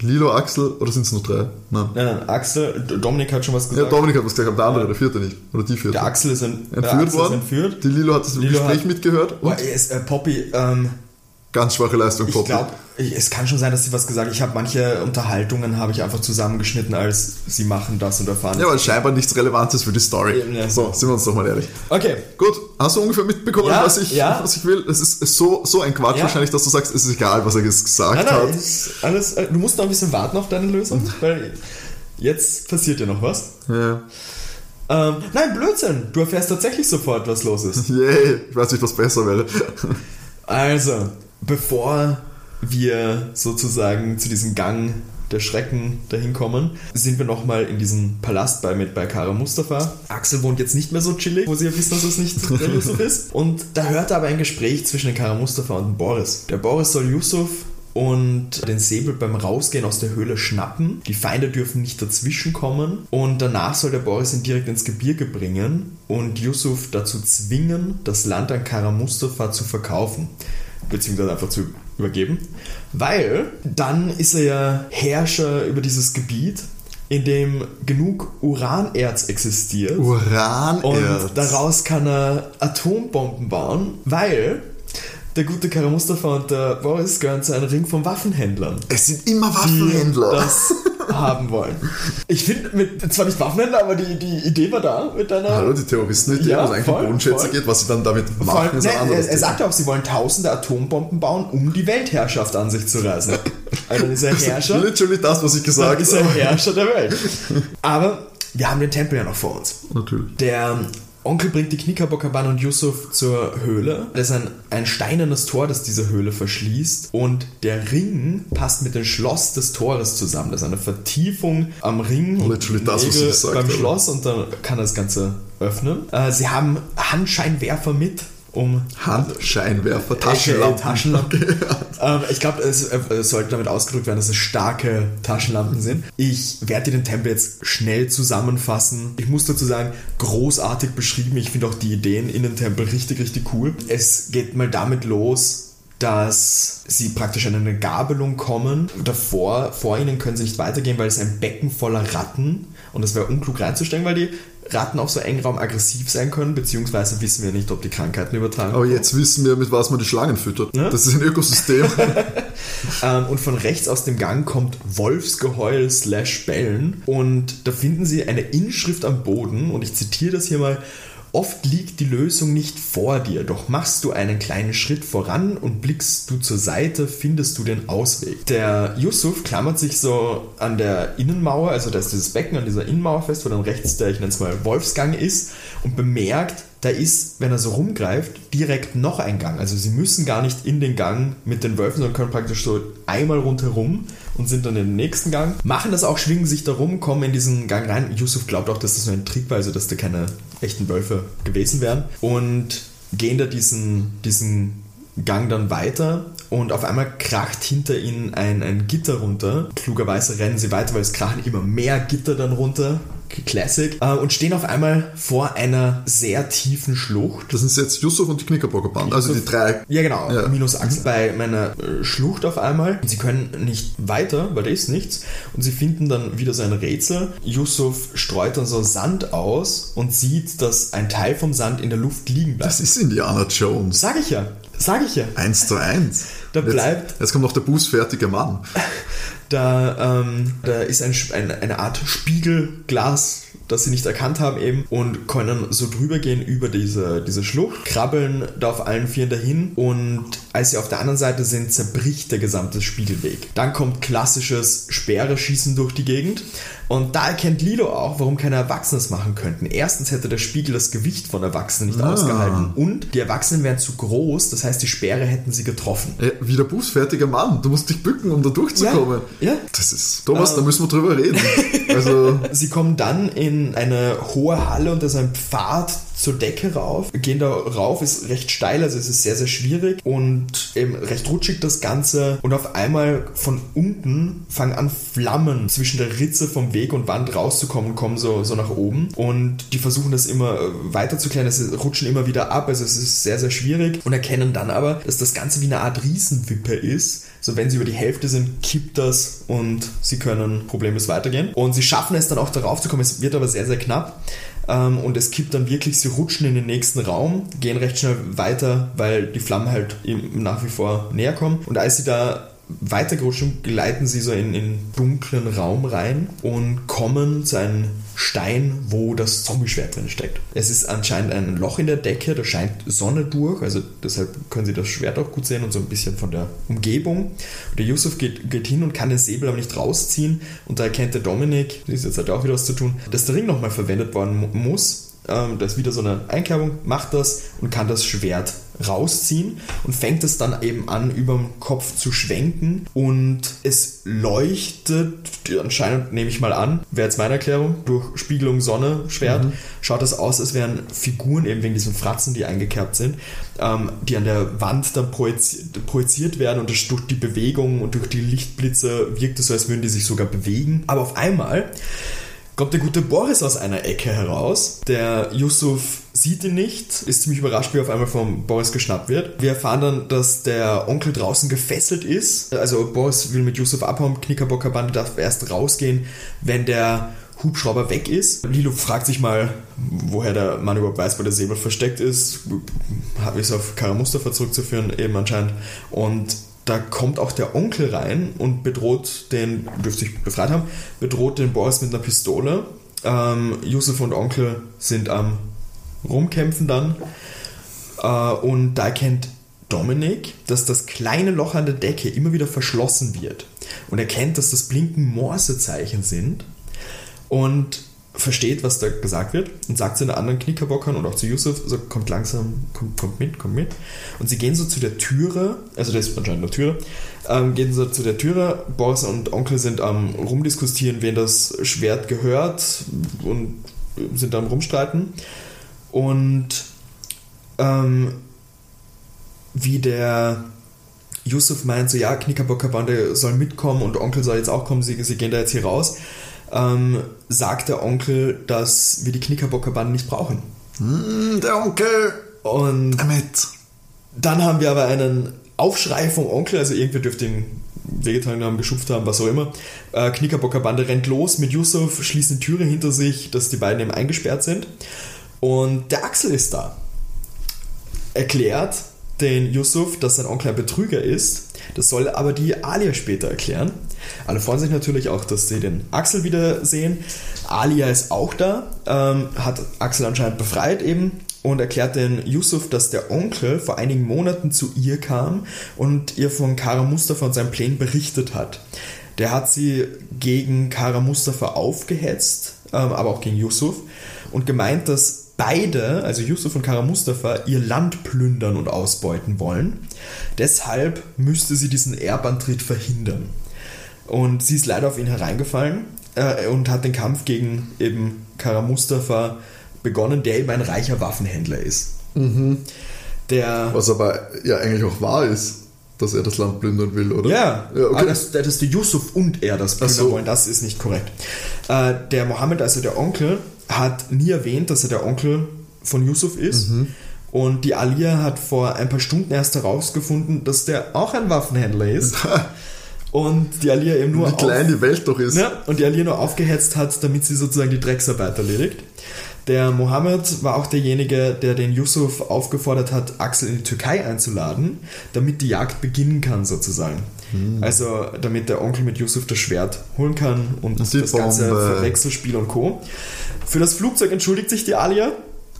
Lilo, Axel, oder sind es nur drei? Nein. Nein, nein, Axel, Dominik hat schon was Ja, gesagt. Dominik hat was gesagt, aber der andere, der vierte nicht. Oder die vierte. der Axel ist ein, der entführt Axel worden. Ist entführt. Die Lilo hat das Lilo Gespräch hat- mitgehört. Boah, ist, äh, Poppy, ähm, ganz schwache Leistung Ich glaube, es kann schon sein, dass sie was gesagt haben. Ich habe manche Unterhaltungen habe ich einfach zusammengeschnitten, als sie machen das und erfahren. Ja, weil scheinbar nichts Relevantes für die Story. Eben, ja. So, sind wir uns doch mal ehrlich. Okay. Gut, hast du ungefähr mitbekommen, Ja, was, ich, ja. was ich will? Es ist so, so ein Quatsch wahrscheinlich, dass du sagst, es ist egal, was er jetzt gesagt Nein, nein, hat. alles, äh, du musst noch ein bisschen warten auf deine Lösung, weil jetzt passiert ja noch was. Ja. Ähm, nein, Blödsinn. Du erfährst tatsächlich sofort, was los ist. [LAUGHS] Yay, ich weiß nicht, was besser wäre. Also, bevor wir sozusagen zu diesem Gang der Schrecken dahin kommen, sind wir nochmal in diesem Palast bei, mit bei Kara Mustafa. Axel wohnt jetzt nicht mehr so chillig, wo sie ja wissen, dass es nicht [LAUGHS] der Yusuf ist. Und da hört er aber ein Gespräch zwischen Kara Mustafa und Boris. Der Boris soll Yusuf und den Säbel beim Rausgehen aus der Höhle schnappen. Die Feinde dürfen nicht dazwischen kommen. Und danach soll der Boris ihn direkt ins Gebirge bringen und Yusuf dazu zwingen, das Land an Kara Mustafa zu verkaufen. Beziehungsweise einfach zu übergeben. Weil dann ist er ja Herrscher über dieses Gebiet, in dem genug Uranerz existiert. Uranerz. Und daraus kann er Atombomben bauen, weil der gute Kara Mustafa und der Boris gehören zu einem Ring von Waffenhändlern, es sind immer die Waffenhändler. das haben wollen. Ich finde, zwar nicht Waffenhändler, aber die, die Idee war da mit deiner. Hallo, die Terroristen, die Ja, was eigentlich voll, um Bodenschätze voll. geht, was sie dann damit machen, allem, ist ein anderes er, er sagt auch, sie wollen tausende Atombomben bauen, um die Weltherrschaft an sich zu reißen. Also dann ist er Herrscher. Literally das, was ich gesagt ist er habe. Herrscher der Welt. Aber wir haben den Tempel ja noch vor uns. Natürlich. Der Onkel bringt die Knickerbockerbann und Yusuf zur Höhle. Das ist ein, ein steinernes Tor, das diese Höhle verschließt. Und der Ring passt mit dem Schloss des Tores zusammen. Das ist eine Vertiefung am Ring. und Literally das, was gesagt Beim. Schloss und dann kann er das Ganze öffnen. Äh, sie haben Handscheinwerfer mit, um Handscheinwerfer, Taschenlampen. Taschenlampen. [LAUGHS] ähm, ich glaube, es, äh, sollte damit ausgedrückt werden, dass es starke Taschenlampen sind. Ich werde dir den Tempel jetzt schnell zusammenfassen. Ich muss dazu sagen, großartig beschrieben. Ich finde auch die Ideen in den Tempel richtig, richtig cool. Es geht mal damit los, dass sie praktisch an eine Gabelung kommen. Davor, vor ihnen können sie nicht weitergehen, weil es ein Becken voller Ratten und es wäre unklug reinzusteigen, weil die Ratten auf so Raum aggressiv sein können, beziehungsweise wissen wir nicht, ob die Krankheiten übertragen. Aber jetzt wissen wir, mit was man die Schlangen füttert. Ja. Das ist ein Ökosystem. [LAUGHS] [LAUGHS] Ähm, und von rechts aus dem Gang kommt Wolfsgeheul slash Bellen. Und da finden sie eine Inschrift am Boden. Und ich zitiere das hier mal. Oft liegt die Lösung nicht vor dir, doch machst du einen kleinen Schritt voran und blickst du zur Seite, findest du den Ausweg. Der Yusuf klammert sich so an der Innenmauer, also da ist dieses Becken an dieser Innenmauer fest, wo dann rechts der, ich nenne es mal, Wolfsgang ist und bemerkt, da ist, wenn er so rumgreift, direkt noch ein Gang. Also sie müssen gar nicht in den Gang mit den Wölfen, sondern können praktisch so einmal rundherum und sind dann in den nächsten Gang. Machen das auch, schwingen sich da rum, kommen in diesen Gang rein. Yusuf glaubt auch, dass das nur ein Trick war, also dass da keine echten Wölfe gewesen wären. Und gehen da diesen, diesen Gang dann weiter und auf einmal kracht hinter ihnen ein, ein Gitter runter. Klugerweise rennen sie weiter, weil es krachen immer mehr Gitter dann runter. Classic. Äh, Und stehen auf einmal vor einer sehr tiefen Schlucht. Das sind jetzt Yusuf und die Knickerbocker Band. Also die drei. Ja, genau. Ja. Minus Axel bei meiner äh, Schlucht auf einmal. Und sie können nicht weiter, weil da ist nichts. Und sie finden dann wieder so ein Rätsel. Yusuf streut dann so Sand aus und sieht, dass ein Teil vom Sand in der Luft liegen bleibt. Das ist Indiana Jones. Sag ich ja. Sag ich ja. Eins zu eins. Da Jetzt- bleibt- Jetzt kommt noch der bußfertige Mann. [LAUGHS] Da, ähm, da ist ein, ein, eine Art Spiegelglas, das sie nicht erkannt haben eben und können so drüber gehen über diese, diese Schlucht, krabbeln da auf allen Vieren dahin und als sie auf der anderen Seite sind, zerbricht der gesamte Spiegelweg. Dann kommt klassisches Speere-Schießen durch die Gegend und da erkennt Lilo auch, warum keine Erwachsenen es machen könnten. Erstens hätte der Spiegel das Gewicht von Erwachsenen nicht Ah. ausgehalten und die Erwachsenen wären zu groß, das heißt die Speere hätten sie getroffen. Ey, wie der bußfertige Mann. Du musst dich bücken, um da durchzukommen. Ja, ja. Das ist. Thomas, Ähm. da müssen wir drüber reden. [LAUGHS] Also. Sie kommen dann in eine hohe Halle und da ist ein Pfad zur Decke rauf. Gehen da rauf, ist recht steil, also es ist sehr, sehr schwierig und eben recht rutschig das Ganze. Und auf einmal von unten fangen an Flammen zwischen der Ritze vom Weg und Wand rauszukommen, kommen so, so nach oben. Und die versuchen das immer äh, weiter zu klären, es rutschen immer wieder ab, also es ist sehr, sehr schwierig. Und erkennen dann aber, dass das Ganze wie eine Art Riesenwippe ist. So, wenn sie über die Hälfte sind, kippt das und sie können problemlos weitergehen. Und sie schaffen es dann auch darauf zu kommen. Es wird aber sehr, sehr knapp. ähm, und es kippt dann wirklich, sie rutschen in den nächsten Raum, gehen recht schnell weiter, weil die Flammen halt nach wie vor näher kommen. Und als sie da weitergerutscht gleiten sie so in einen dunklen Raum rein und kommen zu einem Stein, wo das Zombie-Schwert drin steckt. Es ist anscheinend ein Loch in der Decke, da scheint Sonne durch, also deshalb können sie das Schwert auch gut sehen und so ein bisschen von der Umgebung. der Yusuf geht, geht hin und kann den Säbel aber nicht rausziehen und da erkennt der Dominik, das ist jetzt halt auch wieder was zu tun, dass der Ring nochmal verwendet worden muss ähm, da ist wieder so eine Einkerbung, macht das und kann das Schwert rausziehen und fängt es dann eben an, über dem Kopf zu schwenken und es leuchtet, anscheinend nehme ich mal an, wäre jetzt meine Erklärung, durch Spiegelung Sonne, Schwert, mhm. schaut das aus, als wären Figuren eben wegen diesen Fratzen, die eingekerbt sind, ähm, die an der Wand dann projiziert, projiziert werden und durch die Bewegung und durch die Lichtblitze wirkt es so, als würden die sich sogar bewegen. Aber auf einmal kommt der gute Boris aus einer Ecke heraus. Der Yusuf sieht ihn nicht, ist ziemlich überrascht, wie er auf einmal vom Boris geschnappt wird. Wir erfahren dann, dass der Onkel draußen gefesselt ist. Also Boris will mit Yusuf abhauen, Knickerbockerbande darf erst rausgehen, wenn der Hubschrauber weg ist. Lilo fragt sich mal, woher der Mann überhaupt weiß, wo der Säbel versteckt ist. Ist auf Kara Mustafa zurückzuführen, eben anscheinend. Und da kommt auch der Onkel rein und bedroht den, dürfte sich befreit haben, bedroht den Boris mit einer Pistole. Ähm, Yusuf und Onkel sind am Rumkämpfen dann. Äh, und da erkennt Dominik, dass das kleine Loch an der Decke immer wieder verschlossen wird. Und erkennt, dass das Blinken Morsezeichen sind. Und versteht, was da gesagt wird und sagt zu den anderen Knickerbockern und auch zu Yusuf, so kommt langsam, kommt, kommt mit, kommt mit. Und sie gehen so zu der Türe, also das ist anscheinend eine Türe, ähm, gehen so zu der Türe, Boris und Onkel sind am rumdiskutieren, wen das Schwert gehört und sind am rumstreiten. Und ähm, wie der Yusuf meint, so ja, Knickerbockerbande soll mitkommen und Onkel soll jetzt auch kommen, sie, sie gehen da jetzt hier raus ähm, sagt der Onkel, dass wir die Knickerbockerbande nicht brauchen. Mm, der Onkel! Und Damit. dann haben wir aber einen Aufschrei vom Onkel, also irgendwer dürfte ihn wehgetan haben, geschupft haben, was auch immer. Äh, Knickerbockerbande rennt los mit Yusuf, schließt eine Türe hinter sich, dass die beiden eben eingesperrt sind. Und der Axel ist da. Erklärt den Yusuf, dass sein Onkel ein Betrüger ist das soll aber die Alia später erklären. Alle freuen sich natürlich auch, dass sie den Axel wieder sehen. Alia ist auch da, ähm, hat Axel anscheinend befreit eben und erklärt den Yusuf, dass der Onkel vor einigen Monaten zu ihr kam und ihr von Kara Mustafa und seinen Plänen berichtet hat. Der hat sie gegen Kara Mustafa aufgehetzt, ähm, aber auch gegen Yusuf und gemeint, dass beide, also Yusuf und Kara Mustafa, ihr Land plündern und ausbeuten wollen. Deshalb müsste sie diesen Erbantritt verhindern. Und sie ist leider auf ihn hereingefallen äh, und hat den Kampf gegen eben Kara Mustafa begonnen, der eben ein reicher Waffenhändler ist. Mhm. Der, Was aber ja eigentlich auch wahr ist, dass er das Land plündern will, oder? Ja, ja okay. aber dass, dass der Yusuf und er das plündern so. wollen, das ist nicht korrekt. Äh, der Mohammed, also der Onkel, hat nie erwähnt, dass er der Onkel von Yusuf ist. Mhm. Und die Alia hat vor ein paar Stunden erst herausgefunden, dass der auch ein Waffenhändler ist. [LAUGHS] und die Alia eben nur. Wie klein die Welt doch ist. Ja, und die Alia nur aufgehetzt hat, damit sie sozusagen die Drecksarbeit erledigt. Der Mohammed war auch derjenige, der den Yusuf aufgefordert hat, Axel in die Türkei einzuladen, damit die Jagd beginnen kann, sozusagen. Hm. Also, damit der Onkel mit Yusuf das Schwert holen kann und, und das ganze Verwechselspiel und Co. Für das Flugzeug entschuldigt sich die Alia.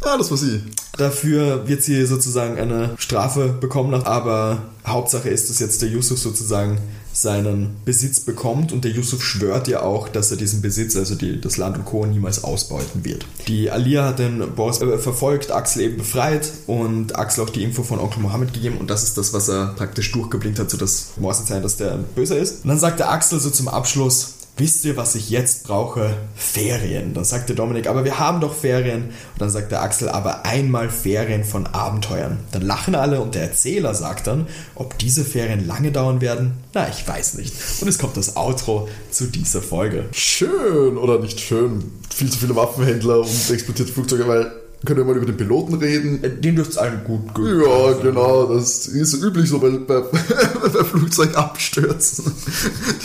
Ah, das war sie. Dafür wird sie sozusagen eine Strafe bekommen, aber Hauptsache ist, dass jetzt der Yusuf sozusagen seinen Besitz bekommt und der Yusuf schwört ja auch, dass er diesen Besitz, also die, das Land und Co. niemals ausbeuten wird. Die Alia hat den Boss äh, verfolgt, Axel eben befreit und Axel auch die Info von Onkel Mohammed gegeben und das ist das, was er praktisch durchgeblinkt hat, so das Morsezeichen, dass der böser ist. Und dann sagt der Axel so zum Abschluss, wisst ihr, was ich jetzt brauche? Ferien. Dann sagt der Dominik, aber wir haben doch Ferien. Und dann sagt der Axel, aber einmal Ferien von Abenteuern. Dann lachen alle und der Erzähler sagt dann, ob diese Ferien lange dauern werden, na, ich weiß nicht. Und es kommt das Outro zu dieser Folge. Schön oder nicht schön? Viel zu viele Waffenhändler und exportierte Flugzeuge, weil können wir mal über den Piloten reden. Äh, Den dürft's allen gut gehen. Ja, genau, das ist üblich so bei, bei, [LAUGHS] bei Flugzeugabstürzen.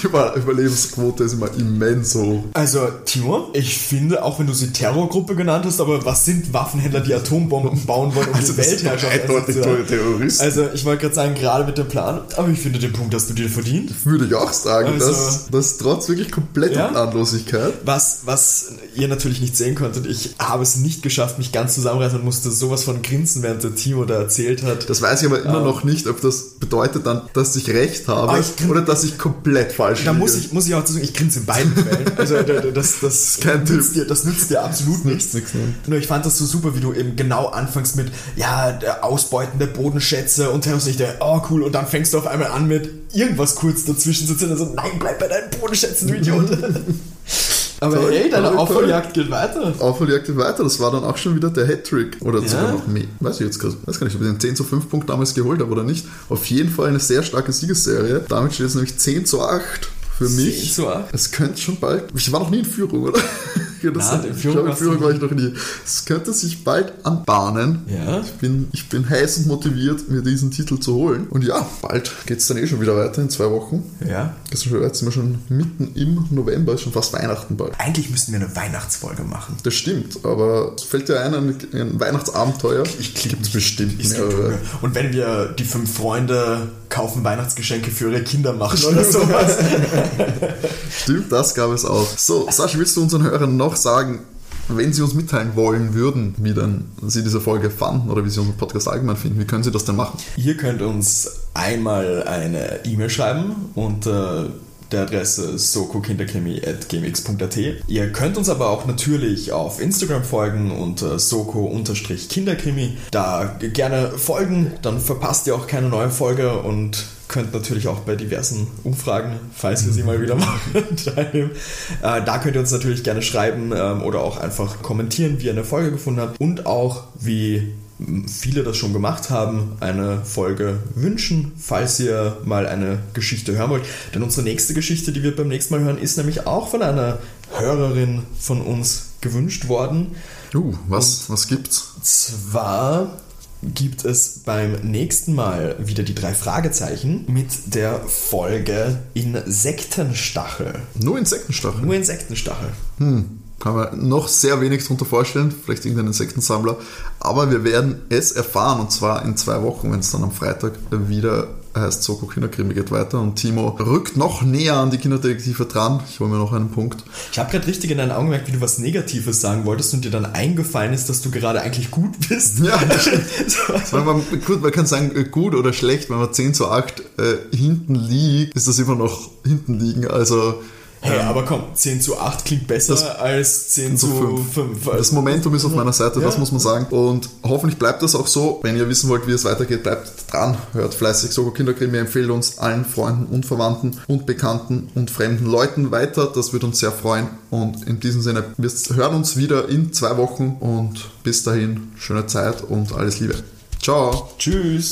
Die Über- Überlebensquote ist immer immens hoch. Also, Timo, ich finde, auch wenn du sie Terrorgruppe genannt hast, aber was sind Waffenhändler, die Atombomben bauen wollen, um die Weltherrschaft einzuführen? Terroristen. Also, ich wollte gerade sagen, gerade mit dem Plan, aber ich finde, den Punkt hast du dir verdient. Würde ich auch sagen, Also- dass das trotz wirklich kompletter Ja? Planlosigkeit. Was, was ihr natürlich nicht sehen konntet, ich habe es nicht geschafft, mich ganz zusammenreißen und musste sowas von grinsen, während der Timo da erzählt hat. Das weiß ich aber immer noch nicht, ob das bedeutet dann, dass ich recht habe ich oder dass ich komplett falsch Da liege. muss ich, muss ich auch sagen, ich grinse in beiden Fällen. Also da- da- das, das, [LAUGHS] kein nützt dir, das nützt dir absolut nichts. nichts, ne? Nur ich fand das so super, wie du eben genau anfängst mit, ja, der Ausbeuten der Bodenschätze und Terrorist nicht der, oh cool, und dann fängst du auf einmal an mit irgendwas kurz dazwischen zu zittern, so, nein, bleib bei deinen Bodenschätzen, du Idiot. [LAUGHS] [LAUGHS] Aber Toll, hey, deine. Aufholjagd geht weiter. Aufholjagd geht weiter, das war dann auch schon wieder der Hattrick. Oder Ja. sogar noch mehr. Weiß ich jetzt gar weiß gar nicht, ob ich den 10 zu 5 Punkt damals geholt habe oder nicht. Auf jeden Fall eine sehr starke Siegesserie. Damit steht es nämlich 10 zu 8 für 10 mich. zu 8? Es könnte schon bald. Ich war noch nie in Führung, oder? [LAUGHS] Ja, das, Nein, in ich Führung du Führung war ich noch nie. Es könnte sich bald anbahnen. Ja. Ich bin, ich bin heiß und motiviert, mir diesen Titel zu holen. Und ja, bald geht es dann eh schon wieder weiter in zwei Wochen. Ja. Jetzt sind wir schon mitten im November, ist schon fast Weihnachten bald. Eigentlich müssten wir eine Weihnachtsfolge machen. Das stimmt, aber es fällt dir ein, ein, ein Weihnachtsabenteuer? Ich Gibt es bestimmt Es gibt mehrere. Und wenn wir die fünf Freunde kaufen Weihnachtsgeschenke für ihre Kinder machen [LAUGHS] oder sowas. Stimmt, das gab es auch. So, Sascha, willst du unseren Hörern noch sagen, wenn sie uns mitteilen wollen würden, wie dann sie diese Folge fanden oder wie sie unseren Podcast allgemein finden, wie können sie das denn machen? Ihr könnt uns einmal eine E-Mail schreiben unter der Adresse sokokinderkrimi.gmx.at. Ihr könnt uns aber auch natürlich auf Instagram folgen unter soko-kinderkrimi. Da gerne folgen, dann verpasst ihr auch keine neue Folge und könnt natürlich auch bei diversen Umfragen, falls wir sie mal wieder machen, [LAUGHS] teilnehmen. Äh, da könnt ihr uns natürlich gerne schreiben ähm, oder auch einfach kommentieren, wie ihr eine Folge gefunden habt und auch wie viele das schon gemacht haben, eine Folge wünschen, falls ihr mal eine Geschichte hören wollt. Denn unsere nächste Geschichte, die wir beim nächsten Mal hören, ist nämlich auch von einer Hörerin von uns gewünscht worden. Uh, was, was gibt's? Zwar gibt es beim nächsten Mal wieder die drei Fragezeichen mit der Folge Insektenstachel. Nur Insektenstacheln. Nur Insektenstachel. Hm, kann man noch sehr wenig darunter vorstellen, vielleicht irgendein Insektensammler. Aber wir werden es erfahren und zwar in zwei Wochen, wenn es dann am Freitag wieder heißt, Soko Kinderkrimi geht weiter und Timo rückt noch näher an die Kinderdetektive dran. Ich hole mir noch einen Punkt. Ich habe gerade richtig in deinen Augen gemerkt, wie du was Negatives sagen wolltest und dir dann eingefallen ist, dass du gerade eigentlich gut bist. Ja, [LAUGHS] So, [LAUGHS] man, gut, man kann sagen, äh, gut oder schlecht, wenn man 10 zu 8 äh, hinten liegt, ist das immer noch hinten liegen. Also Hey, aber komm, 10 zu 8 klingt besser Das- als 10 zu zu fünf. 5. Das Momentum ist auf meiner Seite, das Ja. muss man sagen. Und hoffentlich bleibt das auch so. Wenn ihr wissen wollt, wie es weitergeht, bleibt dran. Hört fleißig Sogo Kinderkrimi, empfehlt uns allen Freunden und Verwandten und Bekannten und fremden Leuten weiter. Das würde uns sehr freuen. Und in diesem Sinne, wir hören uns wieder in zwei Wochen und bis dahin schöne Zeit und alles Liebe. Ciao. Tschüss.